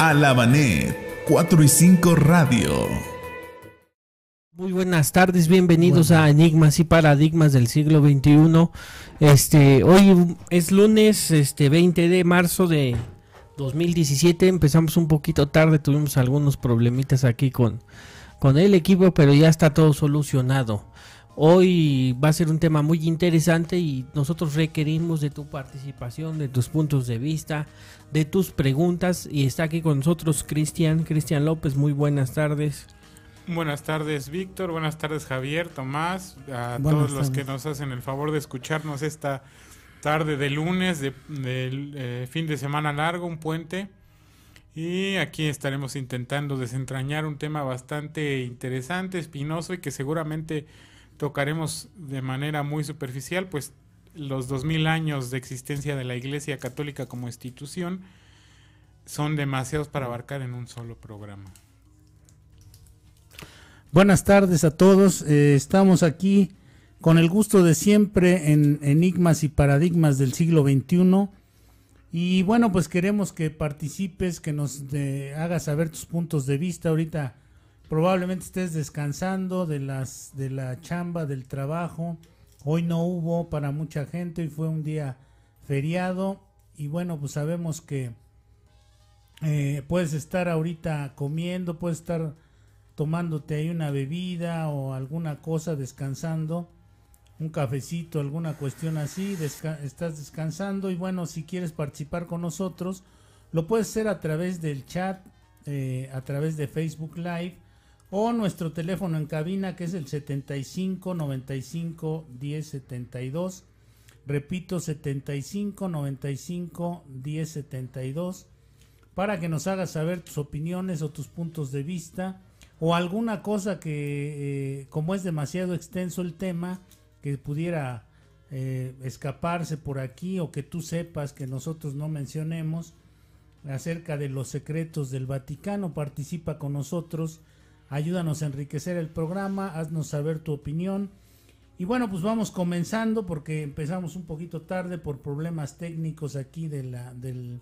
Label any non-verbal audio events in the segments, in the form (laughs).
Alabanet 4 y 5 Radio. Muy buenas tardes, bienvenidos a Enigmas y Paradigmas del siglo XXI. Este, hoy es lunes, este 20 de marzo de 2017. Empezamos un poquito tarde, tuvimos algunos problemitas aquí con, con el equipo, pero ya está todo solucionado. Hoy va a ser un tema muy interesante y nosotros requerimos de tu participación, de tus puntos de vista, de tus preguntas. Y está aquí con nosotros Cristian, Cristian López. Muy buenas tardes. Buenas tardes, Víctor. Buenas tardes, Javier, Tomás. A todos los que nos hacen el favor de escucharnos esta tarde de lunes, de, eh, fin de semana largo, un puente. Y aquí estaremos intentando desentrañar un tema bastante interesante, espinoso y que seguramente tocaremos de manera muy superficial, pues los dos mil años de existencia de la Iglesia Católica como institución son demasiados para abarcar en un solo programa. Buenas tardes a todos. Eh, estamos aquí con el gusto de siempre en Enigmas y Paradigmas del siglo XXI. Y bueno, pues queremos que participes, que nos hagas saber tus puntos de vista. Ahorita probablemente estés descansando de las de la chamba del trabajo. Hoy no hubo para mucha gente hoy fue un día feriado. Y bueno pues sabemos que eh, puedes estar ahorita comiendo puedes estar tomándote ahí una bebida o alguna cosa descansando un cafecito alguna cuestión así estás descansando. Y bueno si quieres participar con nosotros lo puedes hacer a través del chat eh, a través de Facebook Live o nuestro teléfono en cabina que es el 75 95 10 72. Repito, 75 95 10 72 para que nos hagas saber tus opiniones o tus puntos de vista o alguna cosa que, eh, como es demasiado extenso el tema, que pudiera eh, escaparse por aquí o que tú sepas que nosotros no mencionemos acerca de los secretos del Vaticano, participa con nosotros Ayúdanos a enriquecer el programa, haznos saber tu opinión. Y bueno, pues vamos comenzando porque empezamos un poquito tarde por problemas técnicos aquí de la, del,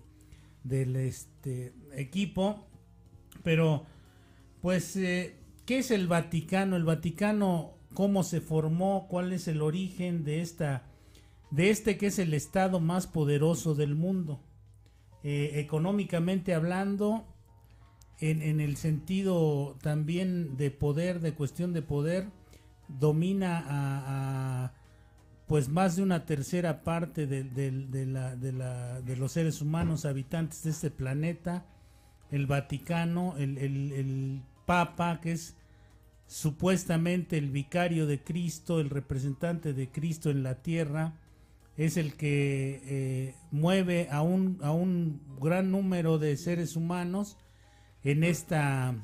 del este, equipo. Pero, pues, eh, ¿qué es el Vaticano? El Vaticano, ¿cómo se formó? ¿Cuál es el origen de esta, de este que es el Estado más poderoso del mundo? Eh, económicamente hablando, en, el sentido también de poder, de cuestión de poder, domina a, pues más de una tercera parte de, de, los seres humanos habitantes de este planeta, el Vaticano, el, el, Papa, que es supuestamente el vicario de Cristo, el representante de Cristo en la tierra, es el que eh, mueve a un, a un gran número de seres humanos en esta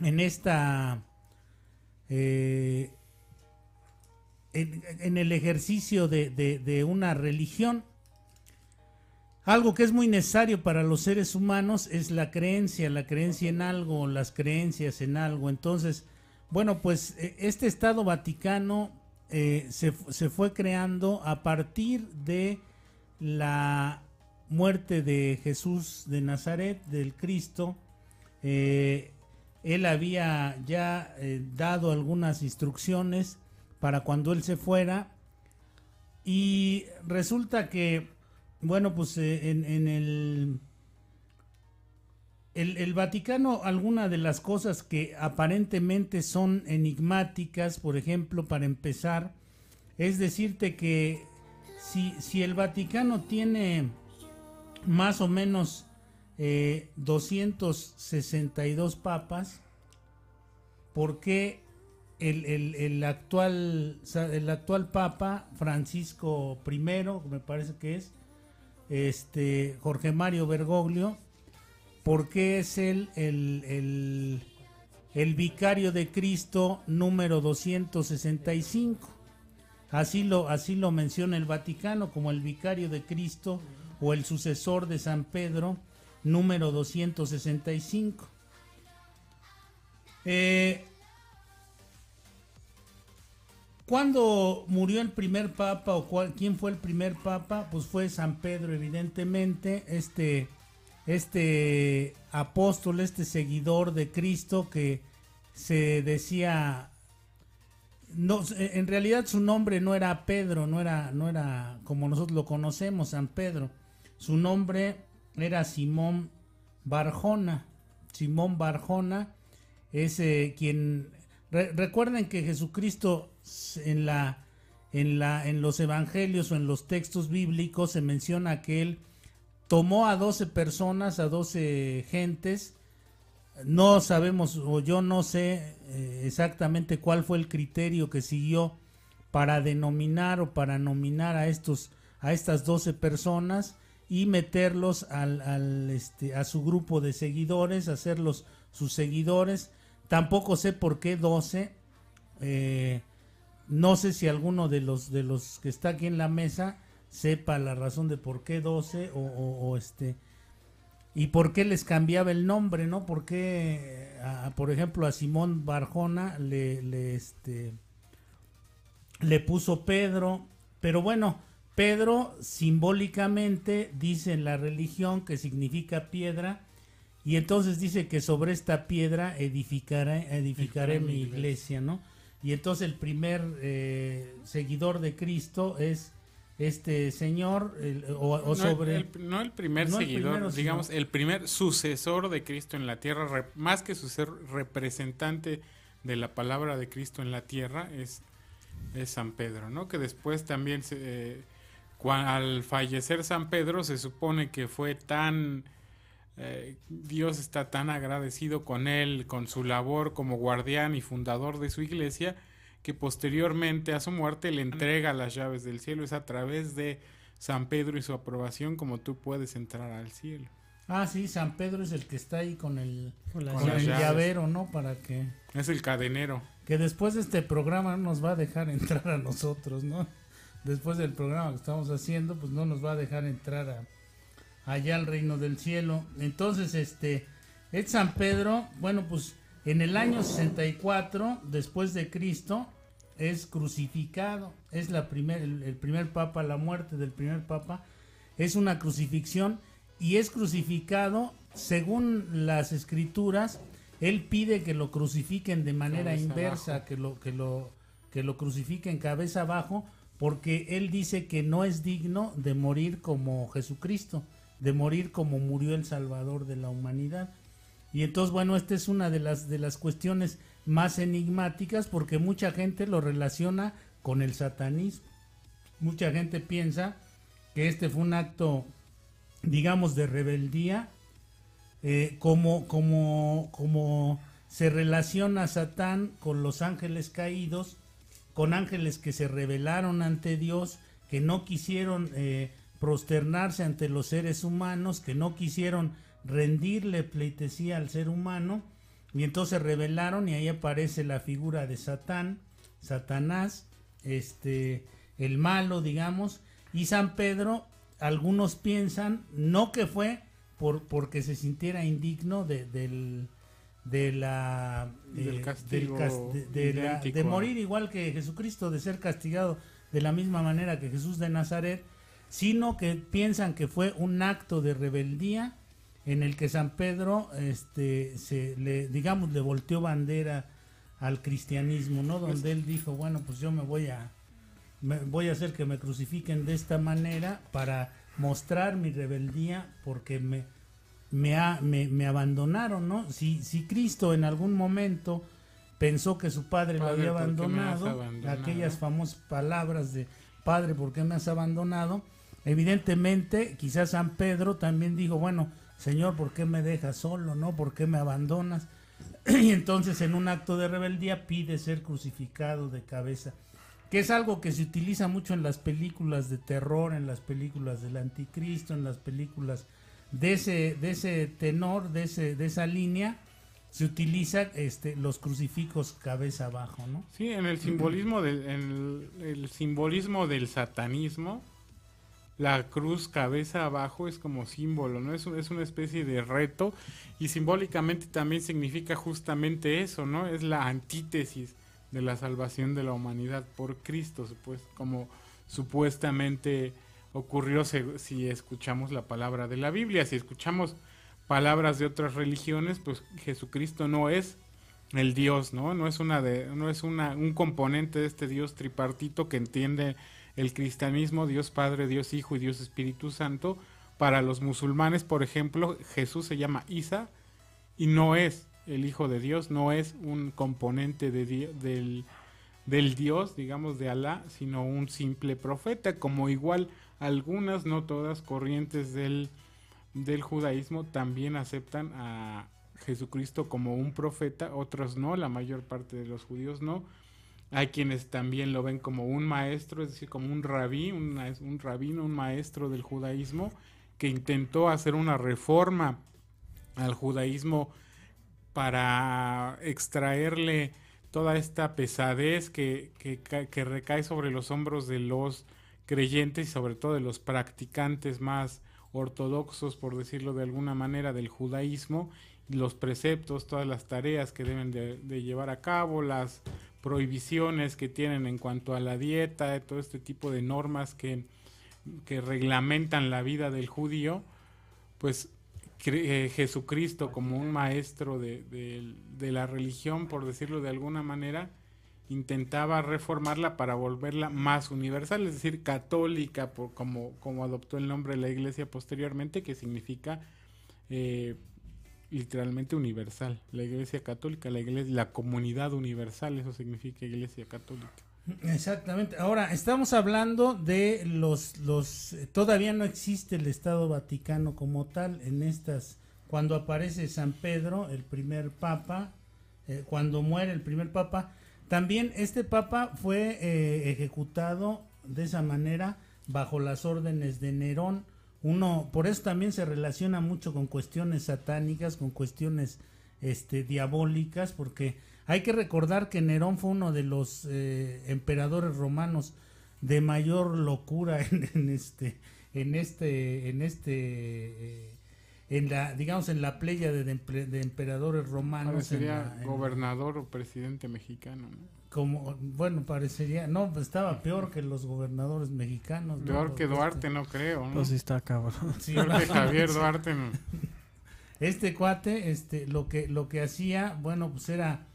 en esta eh, en, el ejercicio de, una religión algo que es muy necesario para los seres humanos es la creencia, la creencia en algo, las creencias en algo. Entonces, bueno, pues e, este Estado Vaticano eh, se, se, fue creando a partir de la muerte de Jesús de Nazaret, del Cristo, eh, él había ya eh, dado algunas instrucciones para cuando él se fuera y resulta que, bueno, pues eh, en, el, el, el, Vaticano, algunas de las cosas que aparentemente son enigmáticas, por ejemplo, para empezar, es decirte que si, si el Vaticano tiene más o menos 262 eh, papas, ¿por qué el, actual, el actual papa, Francisco I, me parece que es, este, Jorge Mario Bergoglio, ¿por qué es él el, el, vicario de Cristo número 265? Así lo, así lo menciona el Vaticano como el vicario de Cristo o el sucesor de San Pedro, número 265. Eh, ¿Cuándo murió el primer papa o quién fue el primer papa? Pues fue San Pedro, evidentemente. Este este apóstol, este seguidor de Cristo que se decía no en realidad su nombre no era Pedro, no era no era como nosotros lo conocemos, San Pedro. Su nombre era Simón Barjona. Simón Barjona es eh, quien recuerden que Jesucristo en la en la en los evangelios o en los textos bíblicos se menciona que él tomó a 12 personas, a 12 gentes. No sabemos o yo no sé eh, exactamente cuál fue el criterio que siguió para denominar o para nominar a estos a estas 12 personas y meterlos al, este, a su grupo de seguidores, hacerlos sus seguidores. Tampoco sé por qué 12. Eh, no sé si alguno de los, de los que está aquí en la mesa sepa la razón de por qué 12 o, este y por qué les cambiaba el nombre, ¿no? Por qué, por ejemplo, a Simón Barjona le, le, este, le puso Pedro, pero bueno, Pedro simbólicamente dice en la religión que significa piedra y entonces dice que sobre esta piedra edificaré, edificaré mi iglesia, ¿no? Y entonces el primer eh, seguidor de Cristo es este señor o, sobre no el primer seguidor digamos el primer sucesor de Cristo en la tierra más que su ser representante de la palabra de Cristo en la tierra es, es San Pedro no que después también se, eh, al fallecer San Pedro se supone que fue tan... Eh, Dios está tan agradecido con él, con su labor como guardián y fundador de su iglesia, que posteriormente a su muerte le entrega las llaves del cielo. Es a través de San Pedro y su aprobación como tú puedes entrar al cielo. Ah, sí, San Pedro es el que está ahí con el, con el llavero, ¿no? Para que... Es el cadenero. Que después de este programa nos va a dejar entrar a nosotros, ¿no? Después del programa que estamos haciendo, pues no nos va a dejar entrar allá al reino del cielo. Entonces, este, es San Pedro, bueno, pues en el año 64 después de Cristo es crucificado, es la primer, el, primer papa, la muerte del primer papa, es una crucifixión y es crucificado según las escrituras, él pide que lo crucifiquen de manera inversa, que lo, que lo, que lo crucifiquen cabeza abajo, porque él dice que no es digno de morir como Jesucristo, de morir como murió el Salvador de la humanidad. Y entonces, bueno, esta es una de las, de las cuestiones más enigmáticas porque mucha gente lo relaciona con el satanismo. Mucha gente piensa que este fue un acto, digamos, de rebeldía, eh, como, como, como se relaciona Satán con los ángeles caídos, con ángeles que se rebelaron ante Dios, que no quisieron eh, prosternarse ante los seres humanos, que no quisieron rendirle pleitesía al ser humano, y entonces rebelaron y ahí aparece la figura de Satán, Satanás, este, el malo, digamos, y San Pedro, algunos piensan, no que fue por, porque se sintiera indigno de, del, de la de, morir igual que Jesucristo, de ser castigado de la misma manera que Jesús de Nazaret, sino que piensan que fue un acto de rebeldía en el que San Pedro este se le digamos le volteó bandera al cristianismo, ¿no? Donde él dijo, bueno, pues yo me voy a me voy a hacer que me crucifiquen de esta manera para mostrar mi rebeldía porque me me, ha, me, abandonaron, ¿no? Si, si Cristo en algún momento pensó que su padre, lo había abandonado, aquellas famosas palabras de Padre, ¿por qué me has abandonado? Evidentemente, quizás San Pedro también dijo, bueno, Señor, ¿por qué me dejas solo? ¿No? ¿Por qué me abandonas? (clears throat) y entonces en un acto de rebeldía pide ser crucificado de cabeza, que es algo que se utiliza mucho en las películas de terror, en las películas del anticristo, en las películas de ese, de ese tenor, de, ese, de esa línea, se utiliza este, los crucifijos cabeza abajo, ¿no? Sí, en el simbolismo, del, el, simbolismo del satanismo, la cruz cabeza abajo es como símbolo, ¿no? Es, es una especie de reto y simbólicamente también significa justamente eso, ¿no? Es la antítesis de la salvación de la humanidad por Cristo, pues, como supuestamente ocurrió si, escuchamos la palabra de la Biblia, si escuchamos palabras de otras religiones, pues Jesucristo no es el Dios, ¿no? No es una de, no es una, un componente de este Dios tripartito que entiende el cristianismo, Dios Padre, Dios Hijo y Dios Espíritu Santo. Para los musulmanes, por ejemplo, Jesús se llama Isa y no es el Hijo de Dios, no es un componente de, del, del Dios, digamos, de Alá, sino un simple profeta, como igual algunas, no todas, corrientes del, del judaísmo también aceptan a Jesucristo como un profeta, otros no, la mayor parte de los judíos no. Hay quienes también lo ven como un maestro, es decir, como un rabí, un, un rabino, un maestro del judaísmo, que intentó hacer una reforma al judaísmo para extraerle toda esta pesadez que, que, recae sobre los hombros de los creyentes y sobre todo de los practicantes más ortodoxos, por decirlo de alguna manera, del judaísmo, los preceptos, todas las tareas que deben de, llevar a cabo, las prohibiciones que tienen en cuanto a la dieta, todo este tipo de normas que, que reglamentan la vida del judío, pues eh, Jesucristo como un maestro de, de, la religión, por decirlo de alguna manera, intentaba reformarla para volverla más universal, es decir, católica, como adoptó el nombre de la iglesia posteriormente, que significa eh, literalmente universal. La iglesia católica, la iglesia, la comunidad universal, eso significa iglesia católica. Exactamente. Ahora, estamos hablando de los, los, todavía no existe el Estado Vaticano como tal en estas, cuando aparece San Pedro, el primer papa, eh, cuando muere el primer papa, también este papa fue eh, ejecutado de esa manera bajo las órdenes de Nerón. Uno, por eso también se relaciona mucho con cuestiones satánicas, con cuestiones este, diabólicas, porque hay que recordar que Nerón fue uno de los eh, emperadores romanos de mayor locura (laughs) en, este, en este, en este, eh, en la, digamos, en la playa de, de emperadores romanos. sería gobernador o presidente mexicano. Como, bueno, parecería, no, estaba peor que los gobernadores mexicanos. Peor que Duarte, no creo. ¿no? Pues sí está cabrón. (laughs) Sí, Javier Duarte. (laughs) Este cuate, este, lo que, lo que hacía, bueno, pues era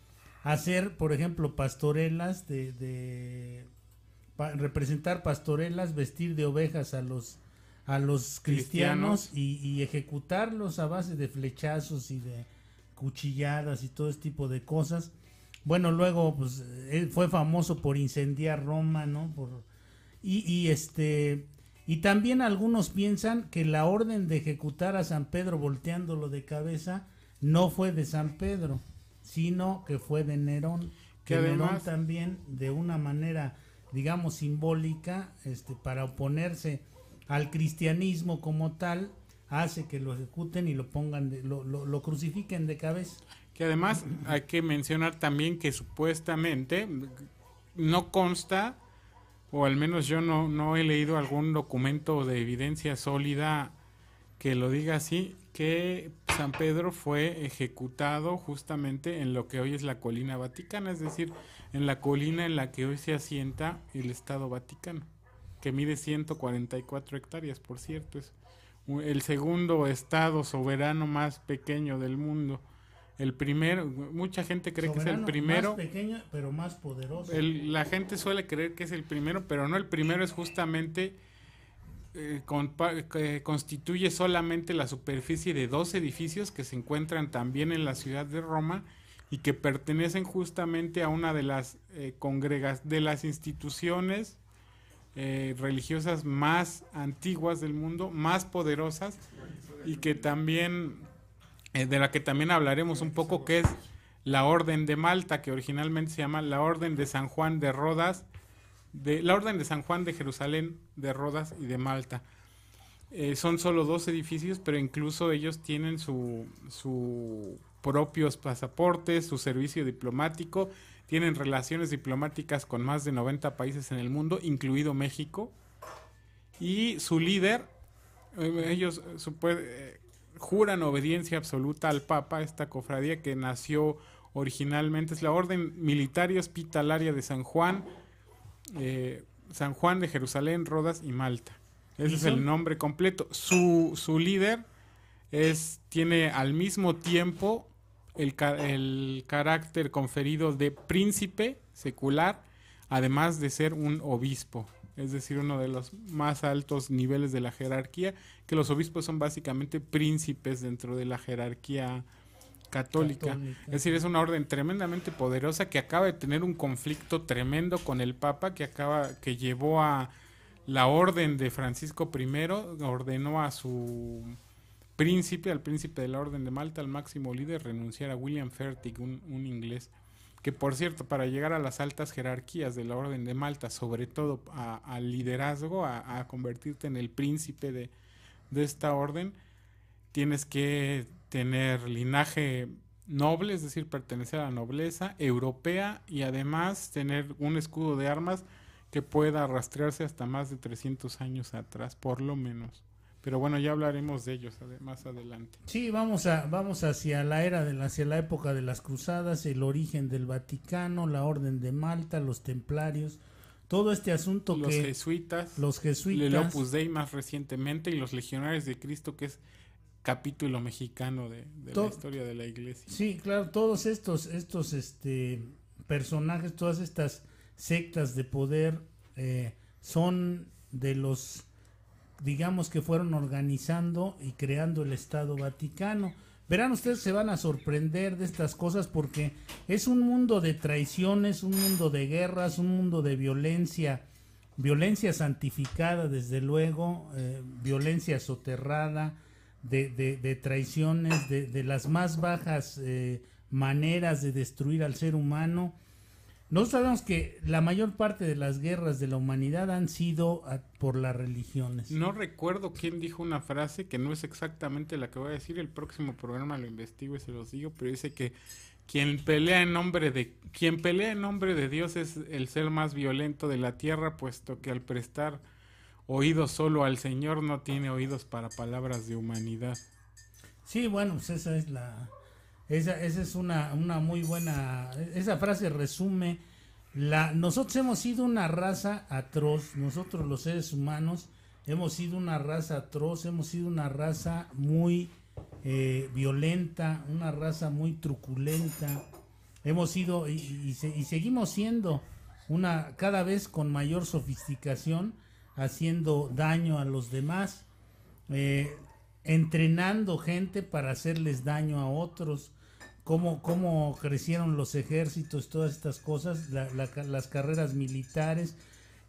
hacer, por ejemplo, pastorelas de, de representar pastorelas, vestir de ovejas a los a los cristianos, Y, ejecutarlos a base de flechazos y de cuchilladas y todo ese tipo de cosas. Bueno, luego pues él fue famoso por incendiar Roma, ¿no? Por y, y este y también algunos piensan que la orden de ejecutar a San Pedro volteándolo de cabeza no fue de San Pedro, sino que fue de Nerón. Que Nerón también, de una manera, digamos, simbólica, este, para oponerse al cristianismo como tal, hace que lo ejecuten y lo pongan, de, lo, lo, crucifiquen de cabeza. Que además hay que mencionar también que supuestamente no consta, o al menos yo no, no he leído algún documento de evidencia sólida que lo diga así, que San Pedro fue ejecutado justamente en lo que hoy es la colina vaticana, es decir, en la colina en la que hoy se asienta el Estado Vaticano, que mide 144 hectáreas, por cierto, es el segundo estado soberano más pequeño del mundo. El primero, mucha gente cree que es el primero. Más pequeño, pero más poderoso. la gente suele creer que es el primero, pero no, el primero es justamente eh, constituye solamente la superficie de dos edificios que se encuentran también en la ciudad de Roma y que pertenecen justamente a una de las eh, congregas de las instituciones eh, religiosas más antiguas del mundo, más poderosas y que también de la que también hablaremos un poco que es la Orden de Malta, que originalmente se llama la Orden de San Juan de Rodas de la Orden de San Juan de Jerusalén, de Rodas y de Malta. Eh, son solo dos edificios, pero incluso ellos tienen su, su propios pasaportes, su servicio diplomático, tienen relaciones diplomáticas con más de 90 países en el mundo, incluido México. Y su líder, eh, ellos eh, juran obediencia absoluta al Papa, esta cofradía que nació originalmente, es la Orden Militar y Hospitalaria de San Juan, eh, San Juan de Jerusalén, Rodas y Malta. Ese es el nombre completo. Su, su líder es, tiene al mismo tiempo el, el carácter conferido de príncipe secular, además de ser un obispo es decir, uno de los más altos niveles de la jerarquía, que los obispos son básicamente príncipes dentro de la jerarquía católica. Es decir, es una orden tremendamente poderosa que acaba de tener un conflicto tremendo con el Papa, que acaba, que llevó a la orden de Francisco I, ordenó a su príncipe, al príncipe de la Orden de Malta, al máximo líder, renunciar a William Fertig, un, un inglés que por cierto, para llegar a las altas jerarquías de la Orden de Malta, sobre todo al liderazgo, a, convertirte en el príncipe de, esta orden, tienes que tener linaje noble, es decir, pertenecer a la nobleza europea y además tener un escudo de armas que pueda rastrearse hasta más de 300 años atrás, por lo menos. Pero bueno, ya hablaremos de ellos más adelante. Sí, vamos a vamos hacia la era de hacia la época de las cruzadas, el origen del Vaticano, la Orden de Malta, los Templarios, todo este asunto los jesuitas, los jesuitas, el Opus Dei más recientemente y los Legionarios de Cristo que es capítulo mexicano de, la historia de la Iglesia. Sí, claro, todos estos estos este personajes, todas estas sectas de poder eh, son de los digamos que fueron organizando y creando el Estado Vaticano. Verán ustedes, se van a sorprender de estas cosas porque es un mundo de traiciones, un mundo de guerras, un mundo de violencia, violencia santificada desde luego, eh, violencia soterrada, de, de, traiciones, de, de, las más bajas eh, maneras de destruir al ser humano nosotros sabemos que la mayor parte de las guerras de la humanidad han sido por las religiones. No recuerdo quién dijo una frase que no es exactamente la que voy a decir. El próximo programa lo investigo y se los digo, pero dice que quien pelea en nombre de quien pelea en nombre de Dios es el ser más violento de la tierra, puesto que al prestar oídos solo al Señor no tiene oídos para palabras de humanidad. Sí, bueno, pues esa es la esa, esa es una, una muy buena, esa frase resume la, nosotros hemos sido una raza atroz, nosotros los seres humanos hemos sido una raza atroz, hemos sido una raza muy eh, violenta, una raza muy truculenta, hemos sido y, seguimos siendo una cada vez con mayor sofisticación, haciendo daño a los demás, eh, entrenando gente para hacerles daño a otros, cómo, cómo crecieron los ejércitos, todas estas cosas, las carreras militares,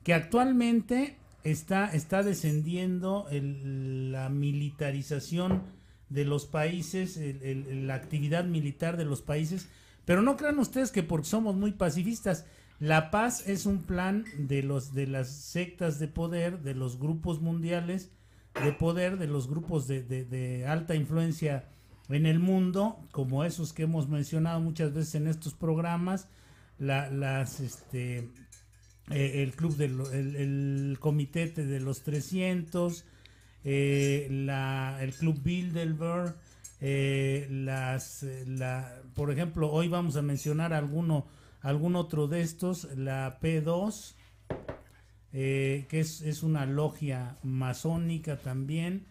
que actualmente está, está descendiendo la militarización de los países, la actividad militar de los países, pero no crean ustedes que porque somos muy pacifistas, la paz es un plan de los de las sectas de poder, de los grupos mundiales de poder, de los grupos de, de alta influencia en el mundo, como esos que hemos mencionado muchas veces en estos programas, la, las, este, eh, el club del el, comité de los 300, eh, la, el club Bilderberg, eh, las, la, por ejemplo, hoy vamos a mencionar alguno, algún otro de estos, la P2, que es, es una logia masónica también.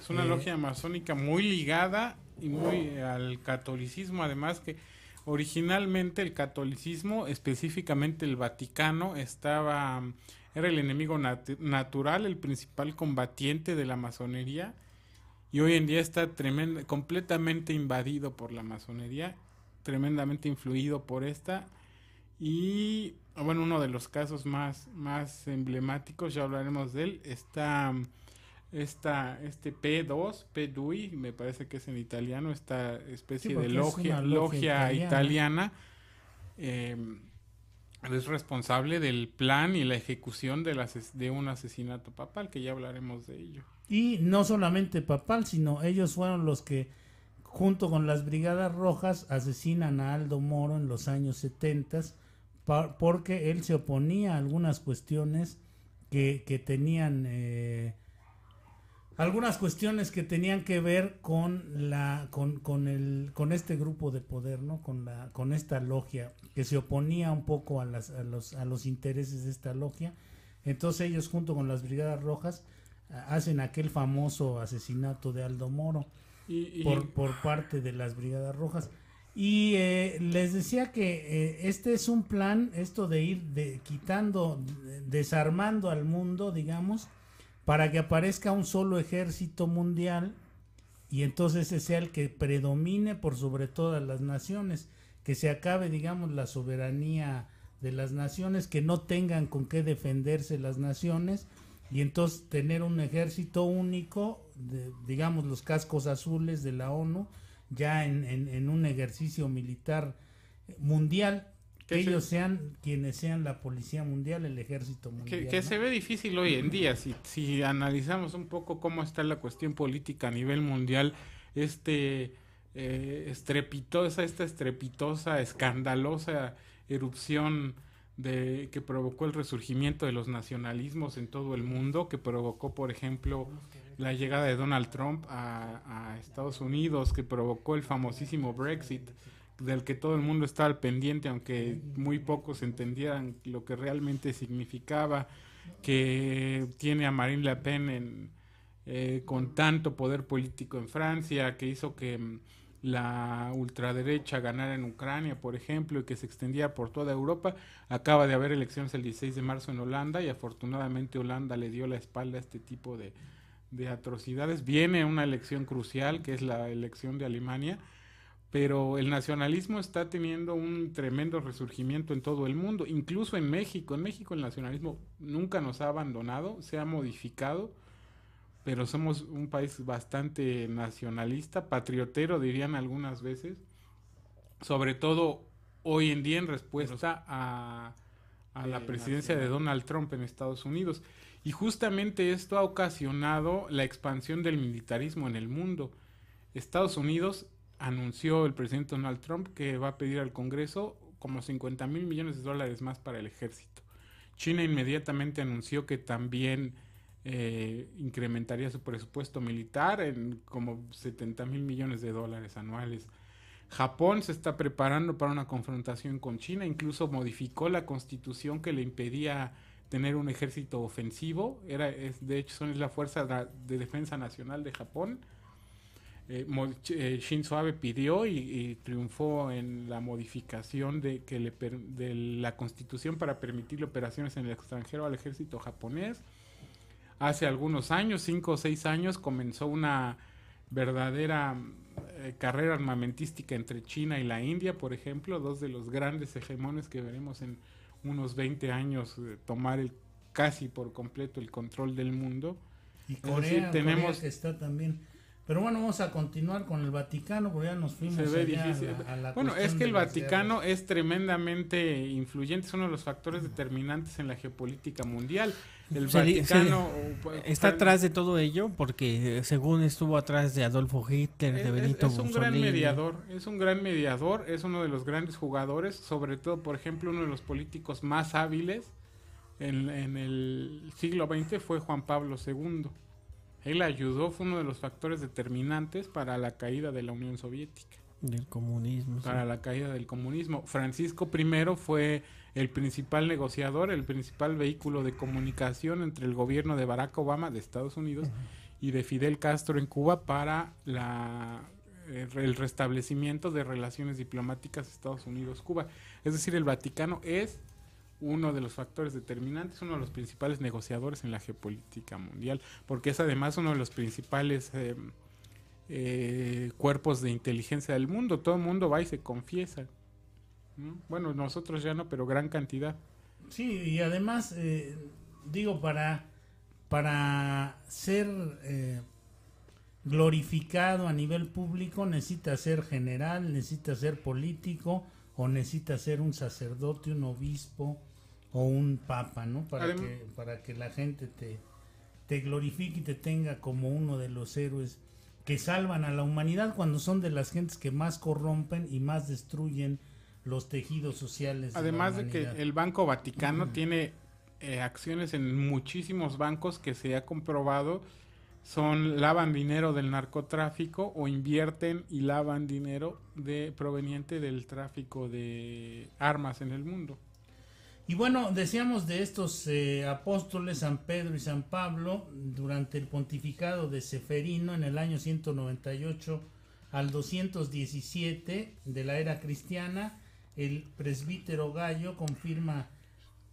Es una logia masónica muy ligada y muy al catolicismo, además que originalmente el catolicismo, específicamente el Vaticano, estaba era el enemigo natural, el principal combatiente de la masonería y hoy en día está tremenda, completamente invadido por la masonería, tremendamente influido por esta y bueno, uno de los casos más más emblemáticos, ya hablaremos de él, está esta, este P2, P2, me parece que es en italiano, esta especie de logia, logia, italiana, em, es responsable del plan y la ejecución de, de un asesinato papal, que ya hablaremos de ello. Y no solamente papal, sino ellos fueron los que, junto con las Brigadas Rojas, asesinan a Aldo Moro en los años 70 porque él se oponía a algunas cuestiones que, que tenían... Eh, algunas cuestiones que tenían que ver con la con, con el con este grupo de poder no con la con esta logia que se oponía un poco a, las, a los a los intereses de esta logia entonces ellos junto con las brigadas rojas hacen aquel famoso asesinato de Aldo Moro Por, por parte de las Brigadas Rojas. Y eh, les decía que eh, este es un plan, esto de ir de, quitando, desarmando al mundo, digamos, para que aparezca un solo ejército mundial y entonces ese sea el que predomine por sobre todas las naciones, que se acabe, digamos, la soberanía de las naciones, que no tengan con qué defenderse las naciones y entonces tener un ejército único, digamos, los cascos azules de la ONU, ya en, un ejercicio militar mundial, que ellos sean quienes sean la policía mundial, el ejército mundial. Que, se ve difícil hoy en día, si, si analizamos un poco cómo está la cuestión política a nivel mundial, este eh, estrepitosa, esta estrepitosa, escandalosa erupción de que provocó el resurgimiento de los nacionalismos en todo el mundo, que provocó, por ejemplo, la llegada de Donald Trump a, Estados Unidos, que provocó el famosísimo Brexit, del que todo el mundo estaba al pendiente, aunque muy pocos entendieran lo que realmente significaba, que tiene a Marine Le Pen en, eh, con tanto poder político en Francia, que hizo que la ultraderecha ganara en Ucrania, por ejemplo, y que se extendía por toda Europa. Acaba de haber elecciones el 16 de marzo en Holanda y afortunadamente Holanda le dio la espalda a este tipo de, de atrocidades. Viene una elección crucial, que es la elección de Alemania, pero el nacionalismo está teniendo un tremendo resurgimiento en todo el mundo, incluso en México. En México el nacionalismo nunca nos ha abandonado, se ha modificado pero somos un país bastante nacionalista, patriotero dirían algunas veces, sobre todo hoy en día en respuesta a, a la presidencia de Donald Trump en Estados Unidos. Y justamente esto ha ocasionado la expansión del militarismo en el mundo. Estados Unidos anunció el presidente Donald Trump que va a pedir al Congreso como 50 mil millones de dólares más para el ejército. China inmediatamente anunció que también eh, incrementaría su presupuesto militar en como 70 mil millones de dólares anuales. Japón se está preparando para una confrontación con China, incluso modificó la constitución que le impedía tener un ejército ofensivo. Era, es, de hecho, son la Fuerza de Defensa Nacional de Japón. Eh, eh, Shinzo Abe pidió y, triunfó en la modificación de, que le, de la constitución para permitirle operaciones en el extranjero al ejército japonés hace algunos años, cinco o seis años, comenzó una verdadera eh, carrera armamentística entre China y la India, por ejemplo, dos de los grandes hegemones que veremos en unos 20 años eh, tomar el casi por completo el control del mundo. Y Corea, tenemos que está también pero bueno, vamos a continuar con el Vaticano, porque ya nos fuimos A la, bueno, es que el Vaticano es tremendamente influyente, es uno de los factores determinantes en la geopolítica mundial. El Vaticano está atrás de todo ello, porque según estuvo atrás de Adolfo Hitler, de Benito es, es un gran mediador, es un gran mediador, es uno de los grandes jugadores, sobre todo, por ejemplo, uno de los políticos más hábiles en, en el siglo XX fue Juan Pablo II él ayudó, fue uno de los factores determinantes para la caída de la Unión Soviética. Del comunismo. Para la caída del comunismo. Francisco I fue el principal negociador, el principal vehículo de comunicación entre el gobierno de Barack Obama de Estados Unidos y de Fidel Castro en Cuba para la, eh, el restablecimiento de relaciones diplomáticas Estados Unidos-Cuba. Es decir, el Vaticano es uno de los factores determinantes, uno de los principales negociadores en la geopolítica mundial, porque es además uno de los principales eh, eh, cuerpos de inteligencia del mundo. Todo el mundo va y se confiesa. Bueno, nosotros ya no, pero gran cantidad. Sí, y además, eh, digo, para, para ser glorificado a nivel público necesita ser general, necesita ser político o necesita ser un sacerdote, un obispo, o un papa, ¿no? Para, que, para que la gente te, te glorifique y te tenga como uno de los héroes que salvan a la humanidad cuando son de las gentes que más corrompen y más destruyen los tejidos sociales. Además de, que el Banco Vaticano tiene eh, acciones en muchísimos bancos que se ha comprobado son lavan dinero del narcotráfico o invierten y lavan dinero de proveniente del tráfico de armas en el mundo. Y bueno, decíamos de estos eh, apóstoles, San Pedro y San Pablo, durante el pontificado de Seferino en el año 198 al 217 de la era cristiana, el presbítero Gallo confirma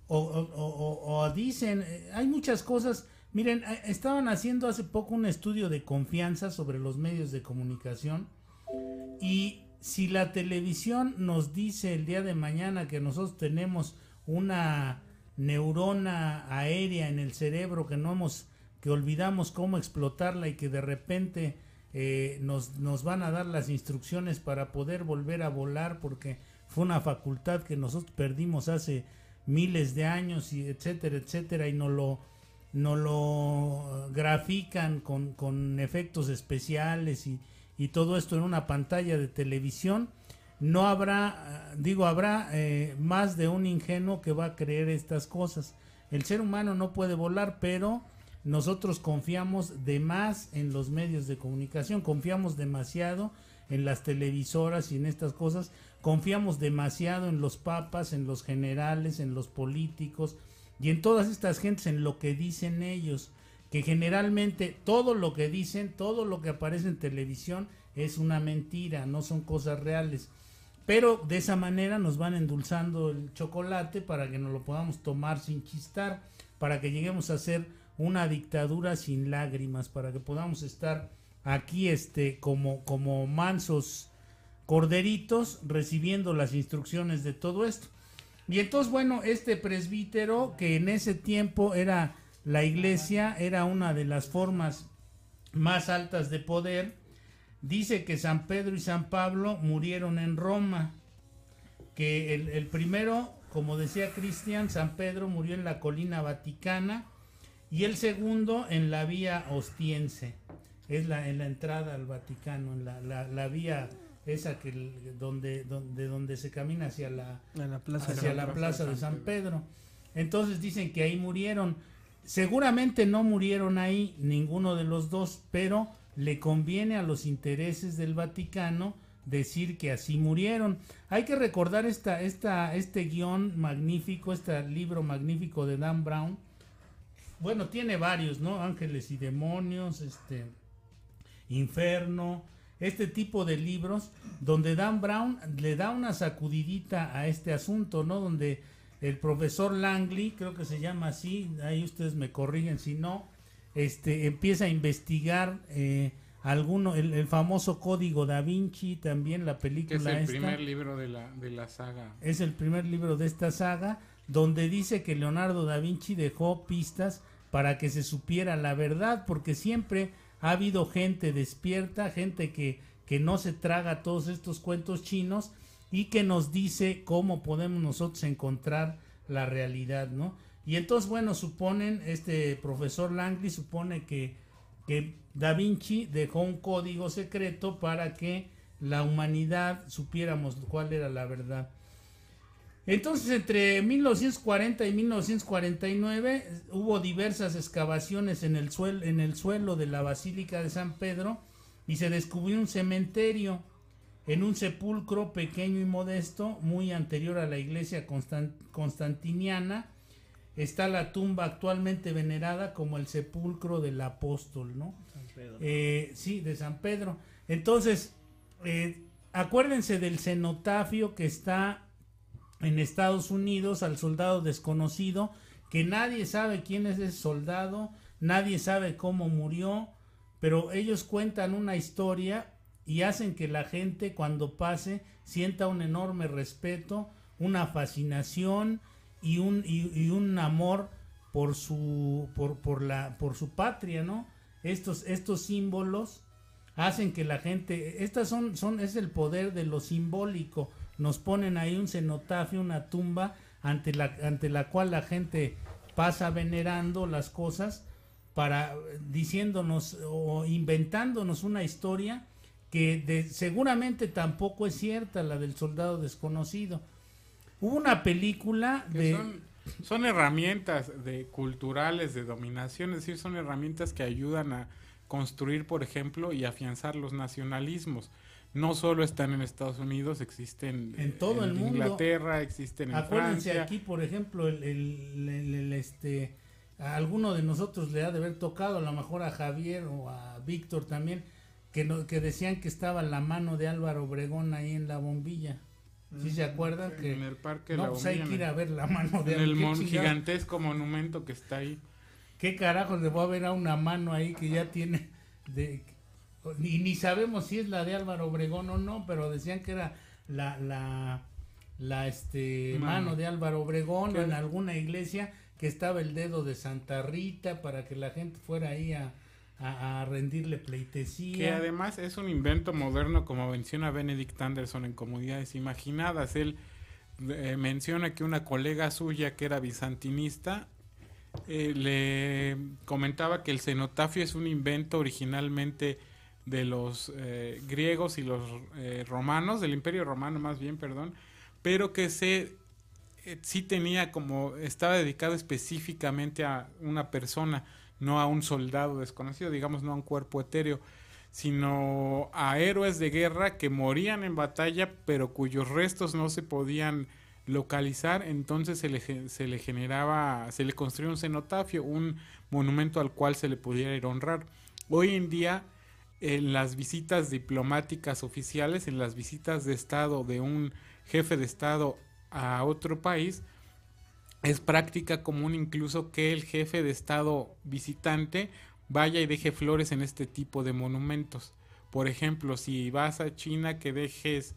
o, dicen, eh, hay muchas cosas, miren, eh, estaban haciendo hace poco un estudio de confianza sobre los medios de comunicación y si la televisión nos dice el día de mañana que nosotros tenemos una neurona aérea en el cerebro que no hemos, que olvidamos cómo explotarla y que de repente eh, nos, nos van a dar las instrucciones para poder volver a volar porque fue una facultad que nosotros perdimos hace miles de años y etcétera, etcétera, y no lo, no lo grafican con, con efectos especiales y, y todo esto en una pantalla de televisión no habrá, digo, habrá eh, más de un ingenuo que va a creer estas cosas. El ser humano no puede volar, pero nosotros confiamos de más en los medios de comunicación, confiamos demasiado en las televisoras y en estas cosas, confiamos demasiado en los papas, en los generales, en los políticos y en todas estas gentes, en lo que dicen ellos, que generalmente todo lo que dicen, todo lo que aparece en televisión es una mentira, no son cosas reales. Pero de esa manera nos van endulzando el chocolate para que nos lo podamos tomar sin chistar, para que lleguemos a ser una dictadura sin lágrimas, para que podamos estar aquí este como como mansos corderitos recibiendo las instrucciones de todo esto. Y entonces, bueno, este presbítero que en ese tiempo era la iglesia, era una de las formas más altas de poder, dice que San Pedro y San Pablo murieron en Roma, que el, primero, como decía Cristian, San Pedro murió en la colina vaticana y el segundo en la vía ostiense, es la, en la entrada al Vaticano, en la, vía esa que donde, donde, donde se camina hacia la, plaza, hacia la plaza de San Pedro. Entonces dicen que ahí murieron. Seguramente no murieron ahí ninguno de los dos, pero le conviene a los intereses del Vaticano decir que así murieron. Hay que recordar esta, esta, este guion magnífico, este libro magnífico de Dan Brown. Bueno, tiene varios, ¿no? Ángeles y demonios, este, Inferno, este tipo de libros, donde Dan Brown le da una sacudidita a este asunto, ¿no? Donde el profesor Langley, creo que se llama así, ahí ustedes me corrigen si no, este, empieza a investigar eh, alguno, el, famoso Código da Vinci, también la película. es el primer libro de la, de la saga. Es el primer libro de esta saga, donde dice que Leonardo da Vinci dejó pistas para que se supiera la verdad, porque siempre ha habido gente despierta, gente que, que no se traga todos estos cuentos chinos y que nos dice cómo podemos nosotros encontrar la realidad, ¿no? Y entonces, bueno, suponen, este profesor Langley supone que, que Da Vinci dejó un código secreto para que la humanidad supiéramos cuál era la verdad. Entonces, entre 1940 y 1949 hubo diversas excavaciones en el, suelo, en el suelo de la Basílica de San Pedro y se descubrió un cementerio en un sepulcro pequeño y modesto, muy anterior a la iglesia constantiniana, está la tumba actualmente venerada como el sepulcro del apóstol, ¿no? Eh, sí, de San Pedro. Entonces, eh, acuérdense del cenotafio que está en Estados Unidos al soldado desconocido, que nadie sabe quién es ese soldado, nadie sabe cómo murió, pero ellos cuentan una historia y hacen que la gente cuando pase sienta un enorme respeto, una fascinación, y un, y, un amor por su, por, por, la, por su patria, ¿no? Estos, estos símbolos hacen que la gente, estas son, son, es el poder de lo simbólico, nos ponen ahí un cenotafio, una tumba ante la, ante la cual la gente pasa venerando las cosas para diciéndonos o inventándonos una historia que de, seguramente tampoco es cierta la del soldado desconocido una película de... Son, herramientas de culturales de dominación, es decir, son herramientas que ayudan a construir, por ejemplo, y afianzar los nacionalismos. no solo están en Estados Unidos, existen en todo el mundo. Inglaterra, existen en Acuérdense aquí, por ejemplo, el, el, este, a alguno de nosotros le ha de haber tocado, a lo mejor a Javier o a Víctor también, que, no, que decían que estaba la mano de Álvaro Obregón ahí en la bombilla. ¿Sí se acuerdan? que en el parque no, pues hay que ir a ver la mano de En el gigantesco monumento que está ahí. ¿Qué carajos le voy a ver a una mano ahí que ya tiene de y ni sabemos si es la de Álvaro Obregón o no, pero decían que era la, la, la este, mano. de Álvaro Obregón en alguna iglesia que estaba el dedo de Santa Rita para que la gente fuera ahí a, a, rendirle pleitesía. Que además es un invento moderno, como menciona Benedict Anderson en Comunidades Imaginadas. Él eh, menciona que una colega suya que era bizantinista eh, le comentaba que el cenotafio es un invento originalmente de los eh, griegos y los eh, romanos, del imperio romano más bien, perdón, pero que se sí tenía como, estaba dedicado específicamente a una persona, no a un soldado desconocido, digamos, no a un cuerpo etéreo, sino a héroes de guerra que morían en batalla, pero cuyos restos no se podían localizar, entonces se le, se le generaba, se le construyó un cenotafio, un monumento al cual se le pudiera ir a honrar. Hoy en día en las visitas diplomáticas oficiales, en las visitas de Estado de un jefe de Estado a otro país, es práctica común incluso que el jefe de Estado visitante vaya y deje flores en este tipo de monumentos. Por ejemplo, si vas a China, que dejes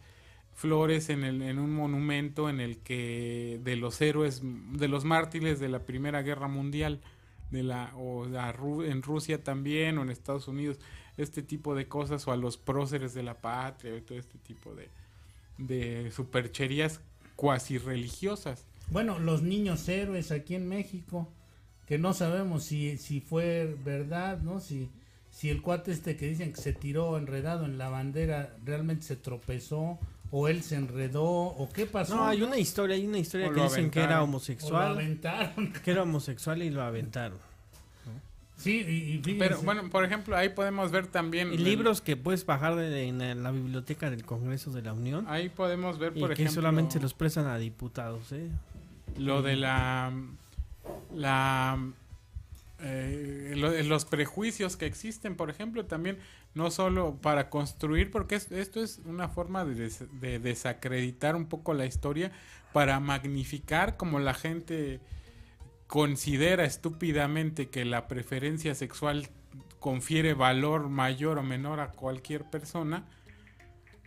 flores en, el, en un monumento en el que de los héroes, de los mártires de la Primera Guerra Mundial, de la, o en Rusia también, o en Estados Unidos, este tipo de cosas o a los próceres de la patria todo este tipo de, de supercherías cuasi religiosas. Bueno, los niños héroes aquí en México, que no sabemos si, si fue verdad, ¿no? Si, si el cuate este que dicen que se tiró enredado en la bandera realmente se tropezó o él se enredó o qué pasó. No, hay una historia, hay una historia que dicen que era homosexual. lo aventaron. (laughs) Que era homosexual y lo aventaron. Sí, y, Pero bueno, por ejemplo, ahí podemos ver también... Y libros que puedes bajar de, en la biblioteca del Congreso de la Unión. Ahí podemos ver, por y que solamente se los prestan a diputados, ¿eh? Lo de la... la eh, los prejuicios que existen, por ejemplo, también no solo para construir, porque esto es una forma de, de, desacreditar un poco la historia, para magnificar como la gente considera estúpidamente que la preferencia sexual confiere valor mayor o menor a cualquier persona,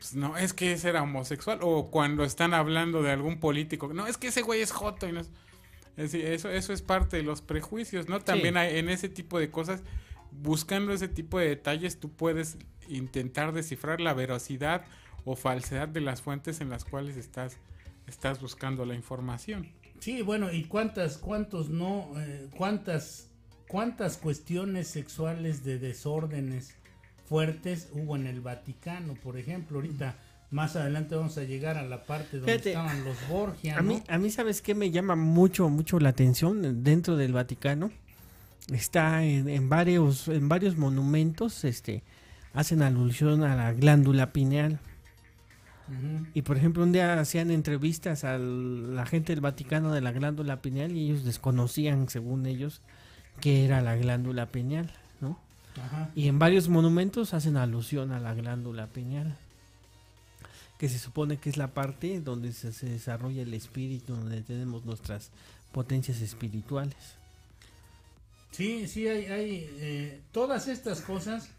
pues no, es que ese era homosexual. O cuando están hablando de algún político, no, es que ese güey es joto. Y no es, eso, eso es parte de los prejuicios, ¿no? También hay, en ese tipo de cosas, buscando ese tipo de detalles, tú puedes intentar descifrar la veracidad o falsedad de las fuentes en las cuales estás, estás buscando la información. Sí, bueno, y cuántas, cuántos no, eh, cuántas, cuántas cuestiones sexuales de desórdenes fuertes hubo en el Vaticano, por ejemplo, ahorita más adelante vamos a llegar a la parte donde estaban los Borgia. A mí, a mí sabes qué me llama mucho, mucho la atención dentro del Vaticano. Está en, en varios, en varios monumentos, este, hacen alusión a la glándula pineal. Y por ejemplo, un día hacían entrevistas a la gente del Vaticano de la glándula pineal y ellos desconocían, según ellos, qué era la glándula pineal, Y en varios monumentos hacen alusión a la glándula pineal, que se supone que es la parte donde se, desarrolla el espíritu, donde tenemos nuestras potencias espirituales. Sí, sí, hay, hay eh, todas estas cosas